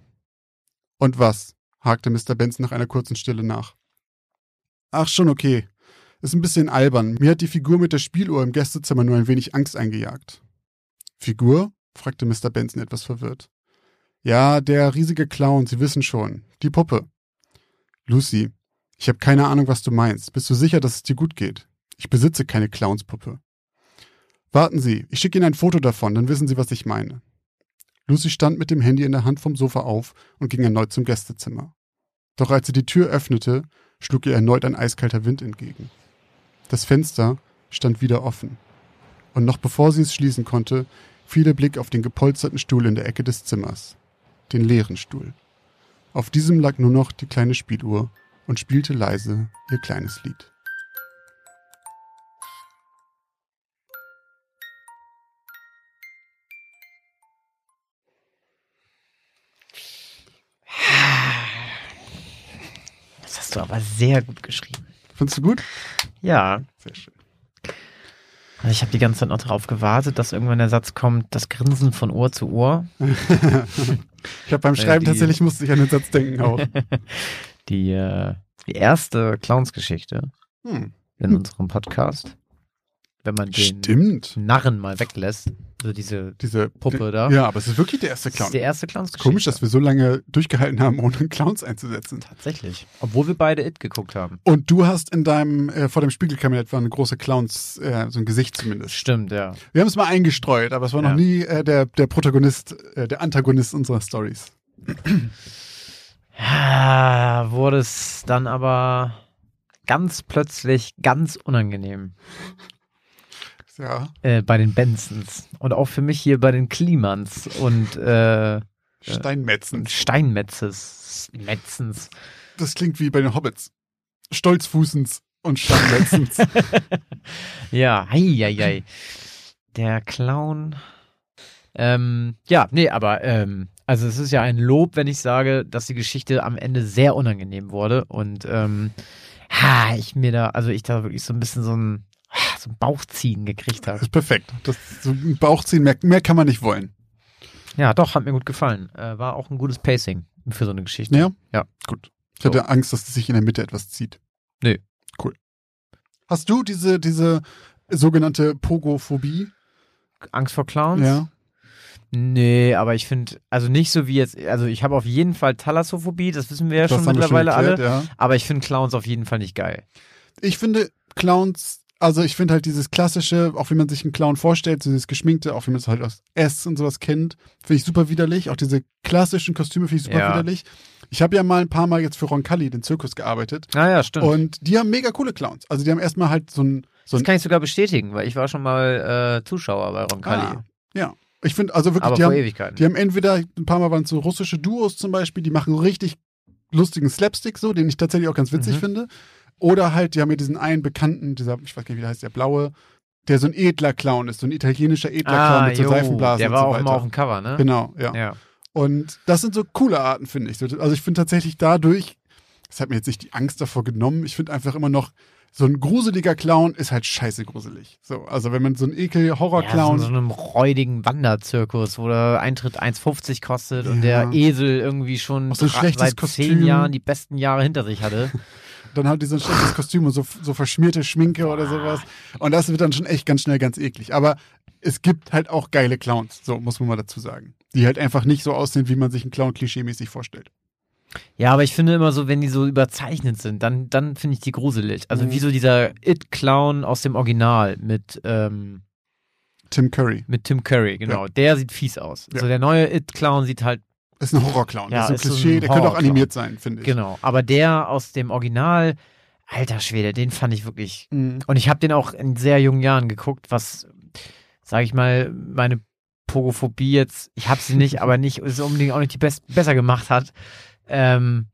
Und was? hakte Mr. Benson nach einer kurzen Stille nach. Ach, schon okay. Ist ein bisschen albern. Mir hat die Figur mit der Spieluhr im Gästezimmer nur ein wenig Angst eingejagt. Figur? fragte Mr. Benson etwas verwirrt. Ja, der riesige Clown, Sie wissen schon. Die Puppe. Lucy, ich habe keine Ahnung, was du meinst. Bist du sicher, dass es dir gut geht? Ich besitze keine Clownspuppe. Warten Sie, ich schicke Ihnen ein Foto davon, dann wissen Sie, was ich meine. Lucy stand mit dem Handy in der Hand vom Sofa auf und ging erneut zum Gästezimmer. Doch als sie die Tür öffnete, schlug ihr erneut ein eiskalter Wind entgegen. Das Fenster stand wieder offen. Und noch bevor sie es schließen konnte, fiel der Blick auf den gepolsterten Stuhl in der Ecke des Zimmers. Den leeren Stuhl. Auf diesem lag nur noch die kleine Spieluhr und spielte leise ihr kleines Lied. Das hast du aber sehr gut geschrieben. Findest du gut? Ja. Sehr schön. Also ich habe die ganze Zeit noch darauf gewartet, dass irgendwann der Satz kommt, das Grinsen von Ohr zu Ohr. ich habe beim Schreiben tatsächlich musste ich an den Satz denken auch. Die, äh, die erste Clownsgeschichte Hm. in unserem Podcast. Wenn man den Stimmt. Narren mal weglässt. Also diese Diese Puppe da. Ja, aber es ist wirklich der erste Das Clown. ist die erste Clownsgeschichte. Komisch, dass wir so lange durchgehalten haben, ohne Clowns einzusetzen. Tatsächlich. Obwohl wir beide It geguckt haben. Und du hast in deinem, äh, vor dem Spiegelkabinett war eine große Clowns, äh, so ein Gesicht zumindest. Stimmt, ja. Wir haben es mal eingestreut, aber es war Ja. noch nie äh, der, der Protagonist, äh, der Antagonist unserer Stories. Ja, wurde es dann aber ganz plötzlich ganz unangenehm Ja. äh, bei den Bensons und auch für mich hier bei den Klimans und, äh, Steinmetzen. und Steinmetzes. Metzens. Das klingt wie bei den Hobbits. Stolzfußens und Steinmetzens. Ja, hei, hei, hei. Der Clown. Ähm, ja, nee, aber ähm, also es ist ja ein Lob, wenn ich sage, dass die Geschichte am Ende sehr unangenehm wurde und ähm, ha, ich mir da, also ich da wirklich so ein bisschen so ein, so ein Bauchziehen gekriegt Das habe. ist perfekt. Das, so ein Bauchziehen, mehr, mehr kann man nicht wollen. Ja, doch, hat mir gut gefallen. Äh, war auch ein gutes Pacing für so eine Geschichte. Ja? Ja. Gut. Ich hatte Angst, dass sich in der Mitte etwas zieht. Nee. Cool. Hast du diese, diese sogenannte Pogophobie? Angst vor Clowns? Ja. Nee, aber ich finde, also nicht so wie jetzt, also ich habe auf jeden Fall Thalassophobie, das wissen wir ja Das schon mittlerweile erklärt, alle. Ja. Aber ich finde Clowns auf jeden Fall nicht geil. Ich finde Clowns, also ich finde halt dieses klassische, auch wie man sich einen Clown vorstellt, so dieses geschminkte, auch wie man es halt aus S und sowas kennt, finde ich super widerlich. Auch diese klassischen Kostüme finde ich super Ja. widerlich. Ich habe ja mal ein paar Mal jetzt für Roncalli, den Zirkus, gearbeitet. Ah ja, stimmt. Und die haben mega coole Clowns. Also die haben erstmal halt so ein, so das kann ich sogar bestätigen, weil ich war schon mal äh, Zuschauer bei Roncalli. Ah, ja. Ich finde, also wirklich, die haben, die haben entweder, ein paar Mal waren es so russische Duos zum Beispiel, die machen richtig lustigen Slapstick so, den ich tatsächlich auch ganz witzig Mhm. finde. Oder halt, die haben ja diesen einen Bekannten, dieser, ich weiß gar nicht, wie der heißt, der Blaue, der so ein edler Clown ist, so ein italienischer edler Clown ah, mit so jo, Seifenblasen der und war so auch weiter. immer auf dem Cover, ne? Genau, ja. Ja. Und das sind so coole Arten, finde ich. So, Also ich finde tatsächlich dadurch, das hat mir jetzt nicht die Angst davor genommen, ich finde einfach immer noch, so ein gruseliger Clown ist halt scheiße gruselig. So, also wenn man so einen Ja, Ekel-Horror-Clown. so, so einem räudigen Wanderzirkus, wo der Eintritt 1,50 kostet und Ja. der Esel irgendwie schon so seit Kostüm. zehn Jahren die besten Jahre hinter sich hatte. dann hat die so ein schlechtes Kostüm und so, so verschmierte Schminke oder sowas. Und das wird dann schon echt ganz schnell ganz eklig. Aber es gibt halt auch geile Clowns, so muss man mal dazu sagen. Die halt einfach nicht so aussehen, wie man sich einen Clown klischeemäßig vorstellt. Ja, aber ich finde immer so, wenn die so überzeichnet sind, dann, dann finde ich die gruselig. Also Mhm. wie so dieser It-Clown aus dem Original mit, ähm, Tim Curry mit Tim Curry, genau. Der sieht fies aus. Ja. So der neue It-Clown sieht halt, ist ein Horrorclown. Ja, das ist ein ist so ein Klischee, der könnte auch animiert sein, finde ich. genau. Aber der aus dem Original, alter Schwede, den fand ich wirklich. Mhm. Und ich habe den auch in sehr jungen Jahren geguckt, was, sage ich mal, meine Pogophobie jetzt, ich habe sie nicht, aber nicht, ist unbedingt auch nicht die best, besser gemacht hat. Ähm,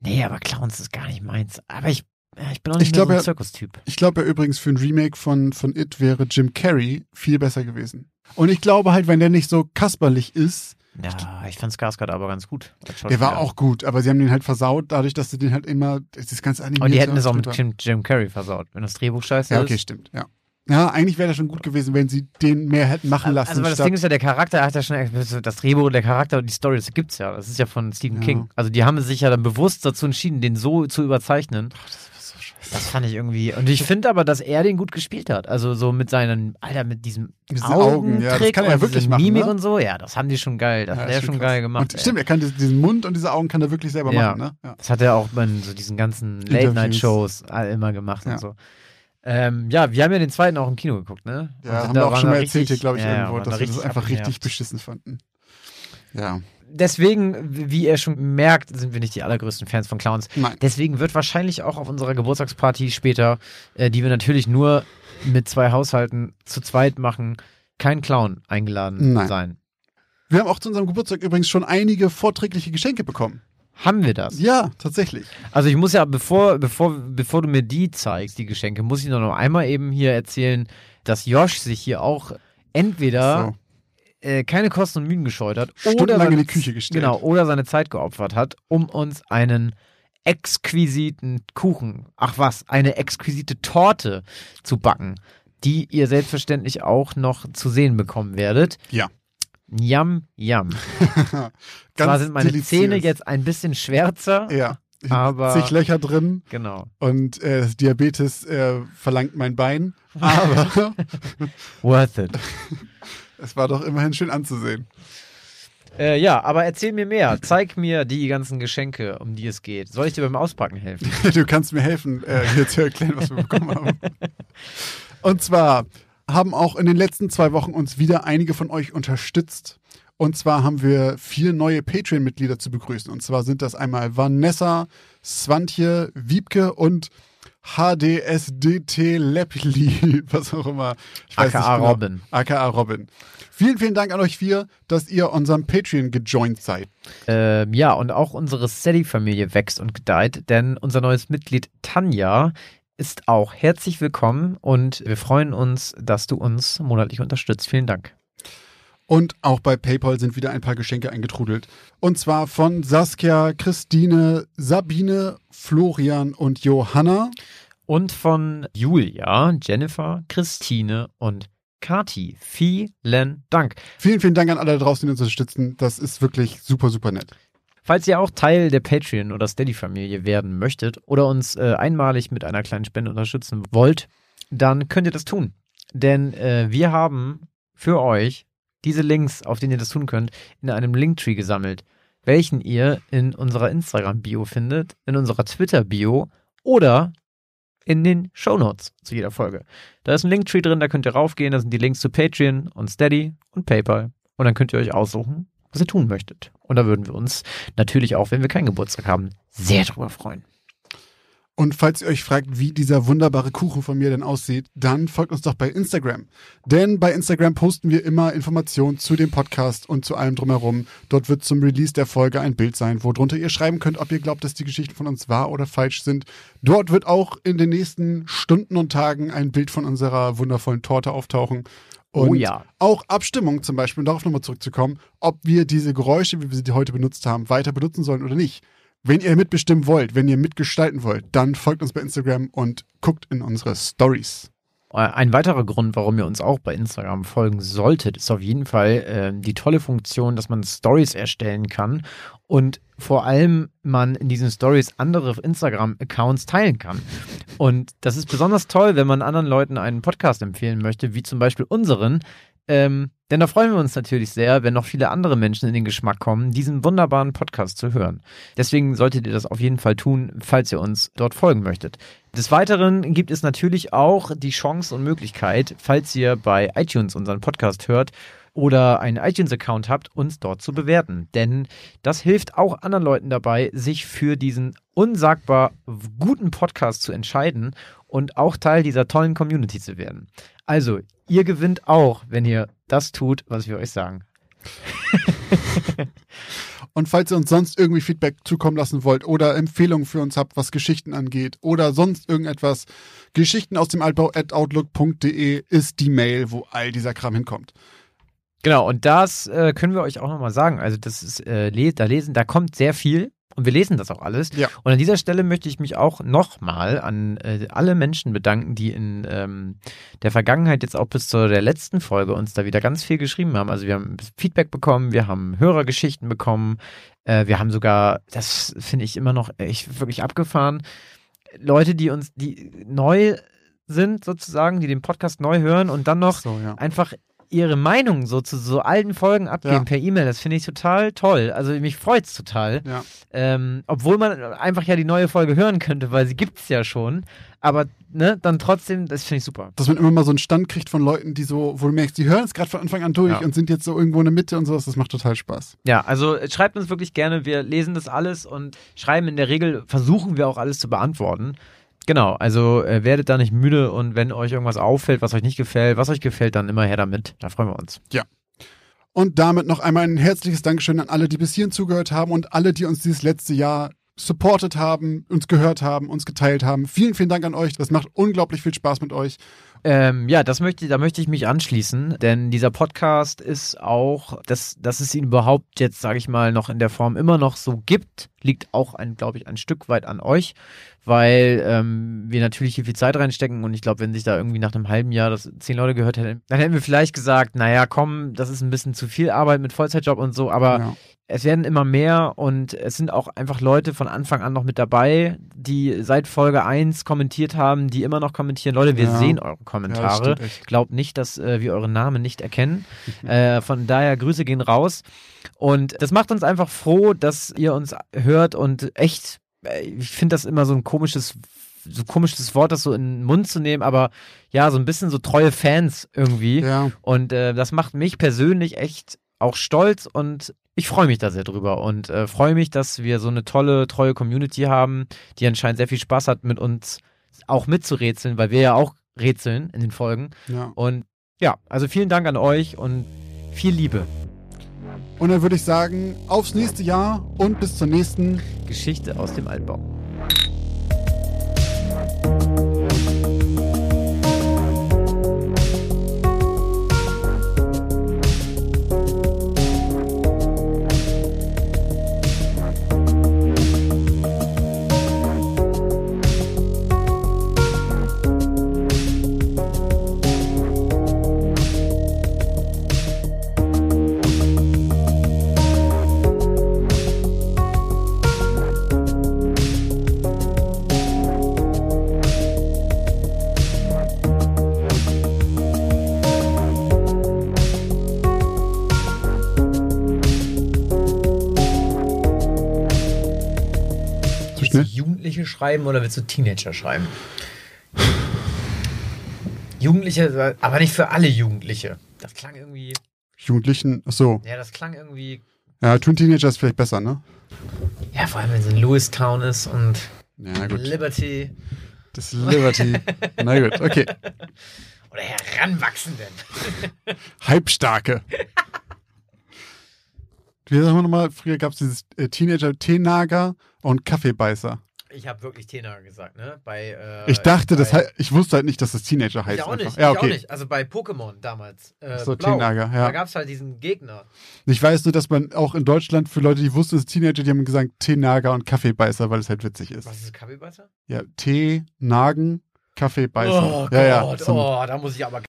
nee, aber Clowns ist gar nicht meins. Aber ich, ich bin auch nicht Ich glaub, so ein Zirkustyp. Ich glaube ja übrigens für ein Remake von, von It wäre Jim Carrey viel besser gewesen. Und ich glaube halt, wenn der nicht so kasperlich ist, Ja, ich fand Skarsgård aber ganz gut. der war auch gut, aber sie haben den halt versaut, dadurch, dass sie den halt immer, das ist ganz animiert. Und die hätten es auch mit Jim, Jim Carrey versaut, wenn das Drehbuch scheiße Ja, okay, ist. stimmt, ja. Ja, eigentlich wäre das schon gut gewesen, wenn sie den mehr hätten machen lassen. Also, weil das Ding ist ja, der Charakter hat ja schon, das Drehbuch, der Charakter und die Story, das gibt's ja. Das ist ja von Stephen Ja. King. Also, die haben sich ja dann bewusst dazu entschieden, den so zu überzeichnen. Ach, das so scheiße. Das fand ich irgendwie. Und ich finde aber, dass er den gut gespielt hat. Also, so mit seinen, Alter, mit diesem Diese Augen, ja, das kann er ja wirklich machen, Mimik ne? und so. Ja, das haben die schon geil. Das Ja, hat ist er schon krass. geil gemacht. Und stimmt, er kann diesen Mund und diese Augen kann er wirklich selber Ja. machen, ne? Ja. Das hat er auch bei so diesen ganzen. Late-Night-Shows immer gemacht und so. Ähm, ja, wir haben ja den zweiten auch im Kino geguckt, ne? Und Ja, sind haben da- wir auch schon mal erzählt hier, glaube ich, ja, irgendwo, dass wir das einfach abgenervt. richtig beschissen fanden. Ja. Deswegen, wie ihr schon merkt, sind wir nicht die allergrößten Fans von Clowns. Nein. Deswegen wird wahrscheinlich auch auf unserer Geburtstagsparty später, äh, die wir natürlich nur mit zwei Haushalten zu zweit machen, kein Clown eingeladen Nein. sein. Wir haben auch zu unserem Geburtstag übrigens schon einige vorträgliche Geschenke bekommen. Haben wir das? Ja, tatsächlich. Also ich muss ja, bevor, bevor, bevor du mir die zeigst, die Geschenke, muss ich noch einmal eben hier erzählen, dass Josh sich hier auch entweder So. äh, keine Kosten und Mühen gescheut hat oder seine, in die Küche gestellt. Genau, oder seine Zeit geopfert hat, um uns einen exquisiten Kuchen, ach was, eine exquisite Torte zu backen, die ihr selbstverständlich auch noch zu sehen bekommen werdet. Ja. Yum. Ganz Zwar sind meine deliziös. Zähne jetzt ein bisschen schwärzer, Ja. Aber- Zig Löcher drin genau. und äh, Diabetes äh, verlangt mein Bein. Aber Worth it. es war doch immerhin schön anzusehen. Äh, ja, aber erzähl mir mehr. Zeig mir die ganzen Geschenke, um die es geht. Soll ich dir beim Auspacken helfen? Du kannst mir helfen, äh, hier zu erklären, was wir bekommen haben. Und zwar haben auch in den letzten zwei Wochen uns wieder einige von euch unterstützt. Und zwar haben wir vier neue Patreon-Mitglieder zu begrüßen. Und zwar sind das einmal Vanessa, Swantje, Wiebke und HDSDT Lepli, was auch immer. Ich weiß AKA genau. Robin. AKA Robin. Vielen, vielen Dank an euch vier, dass ihr unserem Patreon gejoint seid. Ähm, ja, und auch unsere Steady-Familie wächst und gedeiht, denn unser neues Mitglied Tanja ist auch herzlich willkommen und wir freuen uns, dass du uns monatlich unterstützt. Vielen Dank. Und auch bei PayPal sind wieder ein paar Geschenke eingetrudelt. Und zwar von Saskia, Christine, Sabine, Florian und Johanna. Und von Julia, Jennifer, Christine und Kati. Vielen Dank. Vielen, vielen Dank an alle da draußen, die uns unterstützen. Das ist wirklich super, super nett. Falls ihr auch Teil der Patreon- oder Steady-Familie werden möchtet oder uns äh, einmalig mit einer kleinen Spende unterstützen wollt, dann könnt ihr das tun. Denn äh, wir haben für euch diese Links, auf denen ihr das tun könnt, in einem Linktree gesammelt, welchen ihr in unserer Instagram-Bio findet, in unserer Twitter-Bio oder in den Shownotes zu jeder Folge. Da ist ein Linktree drin, da könnt ihr raufgehen, da sind die Links zu Patreon und Steady und PayPal. Und dann könnt ihr euch aussuchen, was ihr tun möchtet. Und da würden wir uns natürlich auch, wenn wir keinen Geburtstag haben, sehr drüber freuen. Und falls ihr euch fragt, wie dieser wunderbare Kuchen von mir denn aussieht, dann folgt uns doch bei Instagram. Denn bei Instagram posten wir immer Informationen zu dem Podcast und zu allem drumherum. Dort wird zum Release der Folge ein Bild sein, wo drunter ihr schreiben könnt, ob ihr glaubt, dass die Geschichten von uns wahr oder falsch sind. Dort wird auch in den nächsten Stunden und Tagen ein Bild von unserer wundervollen Torte auftauchen. Und Oh ja. auch Abstimmung zum Beispiel, um darauf nochmal zurückzukommen, ob wir diese Geräusche, wie wir sie heute benutzt haben, weiter benutzen sollen oder nicht. Wenn ihr mitbestimmen wollt, wenn ihr mitgestalten wollt, dann folgt uns bei Instagram und guckt in unsere Stories. Äh, Ein weiterer Grund, warum ihr uns auch bei Instagram folgen solltet, ist auf jeden Fall äh, die tolle Funktion, dass man Stories erstellen kann und vor allem man in diesen Stories andere Instagram-Accounts teilen kann. Und das ist besonders toll, wenn man anderen Leuten einen Podcast empfehlen möchte, wie zum Beispiel unseren. Ähm, denn da freuen wir uns natürlich sehr, wenn noch viele andere Menschen in den Geschmack kommen, diesen wunderbaren Podcast zu hören. Deswegen solltet ihr das auf jeden Fall tun, falls ihr uns dort folgen möchtet. Des Weiteren gibt es natürlich auch die Chance und Möglichkeit, falls ihr bei iTunes unseren Podcast hört oder einen iTunes-Account habt, uns dort zu bewerten. Denn das hilft auch anderen Leuten dabei, sich für diesen unsagbar guten Podcast zu entscheiden und auch Teil dieser tollen Community zu werden. Also, ihr gewinnt auch, wenn ihr das tut, was wir euch sagen. Und falls ihr uns sonst irgendwie Feedback zukommen lassen wollt oder Empfehlungen für uns habt, was Geschichten angeht oder sonst irgendetwas, Geschichten aus dem Altbau at outlook.de ist die Mail, wo all dieser Kram hinkommt. Genau, und das äh, können wir euch auch nochmal sagen. Also, das ist, äh, le da lesen, da kommt sehr viel. Und wir lesen das auch alles. Ja. Und an dieser Stelle möchte ich mich auch nochmal an äh, alle Menschen bedanken, die in ähm, der Vergangenheit jetzt auch bis zu der letzten Folge uns da wieder ganz viel geschrieben haben. Also wir haben Feedback bekommen, wir haben Hörergeschichten bekommen, äh, wir haben sogar, das finde ich immer noch echt wirklich abgefahren, Leute, die uns, die neu sind sozusagen, die den Podcast neu hören und dann noch So, ja. einfach ihre Meinung so zu so alten Folgen abgeben Ja. per E-Mail. Das finde ich total toll. Also mich freut's total. Ja. Ähm, obwohl man einfach ja die neue Folge hören könnte, weil sie gibt's ja schon. Aber ne, dann trotzdem, das finde ich super. Dass man immer mal so einen Stand kriegt von Leuten, die so, wo du merkst, die hören es gerade von Anfang an durch Ja. und sind jetzt so irgendwo in der Mitte und sowas. Das macht total Spaß. Ja, also äh, schreibt uns wirklich gerne. Wir lesen das alles und schreiben in der Regel, versuchen wir auch alles zu beantworten. Genau, also äh, werdet da nicht müde und wenn euch irgendwas auffällt, was euch nicht gefällt, was euch gefällt, dann immer her damit. Da freuen wir uns. Und damit noch einmal ein herzliches Dankeschön an alle, die bis hierhin zugehört haben und alle, die uns dieses letzte Jahr supportet haben, uns gehört haben, uns geteilt haben. Vielen, vielen Dank an euch. Das macht unglaublich viel Spaß mit euch. Ähm, ja, das möchte, da möchte ich mich anschließen, denn dieser Podcast ist auch, dass, dass es ihn überhaupt jetzt, sage ich mal, noch in der Form immer noch so gibt, liegt auch, ein, glaube ich, ein Stück weit an euch, weil ähm, wir natürlich hier viel Zeit reinstecken und ich glaube, wenn sich da irgendwie nach einem halben Jahr das zehn Leute gehört hätten, dann hätten wir vielleicht gesagt, naja, komm, das ist ein bisschen zu viel Arbeit mit Vollzeitjob und so, aber Ja. es werden immer mehr und es sind auch einfach Leute von Anfang an noch mit dabei, die seit Folge 1 kommentiert haben, die immer noch kommentieren. Leute, wir Ja. sehen eure Ja, Kommentare. echt. Glaubt nicht, dass äh, wir euren Namen nicht erkennen. äh, von daher Grüße gehen raus. Und das macht uns einfach froh, dass ihr uns hört und echt, äh, ich finde das immer so ein komisches, so komisches Wort, das so in den Mund zu nehmen, aber ja, so ein bisschen so treue Fans irgendwie. Ja, Und äh, das macht mich persönlich echt auch stolz und ich freue mich da sehr drüber und äh, freue mich, dass wir so eine tolle, treue Community haben, die anscheinend sehr viel Spaß hat, mit uns auch mitzurätseln, weil wir ja auch rätseln in den Folgen. ja. Und ja, also vielen Dank an euch und viel Liebe. Und dann würde ich sagen, aufs nächste Jahr und bis zur nächsten Geschichte aus dem Altbau. Du Jugendliche schreiben oder willst du Teenager schreiben? Jugendliche, aber nicht für alle Jugendliche. Das klang irgendwie, Jugendlichen, ach so. ja, das klang irgendwie, Ja, Twin Teenager ist vielleicht besser, ne? ja, vor allem wenn es in Lewistown ist und Ja. Liberty Das ist Liberty. na gut, okay. oder Heranwachsenden. Halbstarke. Wie sagen wir nochmal, früher gab es dieses äh, Teenager-Teenager und Kaffeebeißer. Ich habe wirklich Tena gesagt, ne? Bei, äh, Ich dachte, das bei, hei- ich wusste halt nicht, dass das Teenager heißt. Ich auch einfach. nicht, Ja, okay. nicht. Also bei Pokémon damals. Äh, so, Blau, Teenager, ja. Da gab es halt diesen Gegner. Ich weiß nur, dass man auch in Deutschland für Leute, die wussten, es ist Teenager, die haben gesagt Teenager und Kaffeebeißer, weil es halt witzig ist. Was ist Kaffeebeißer? Ja, Tee, Nagen, Kaffeebeißer. Oh ja, ja. Gott, zum- oh, da muss ich aber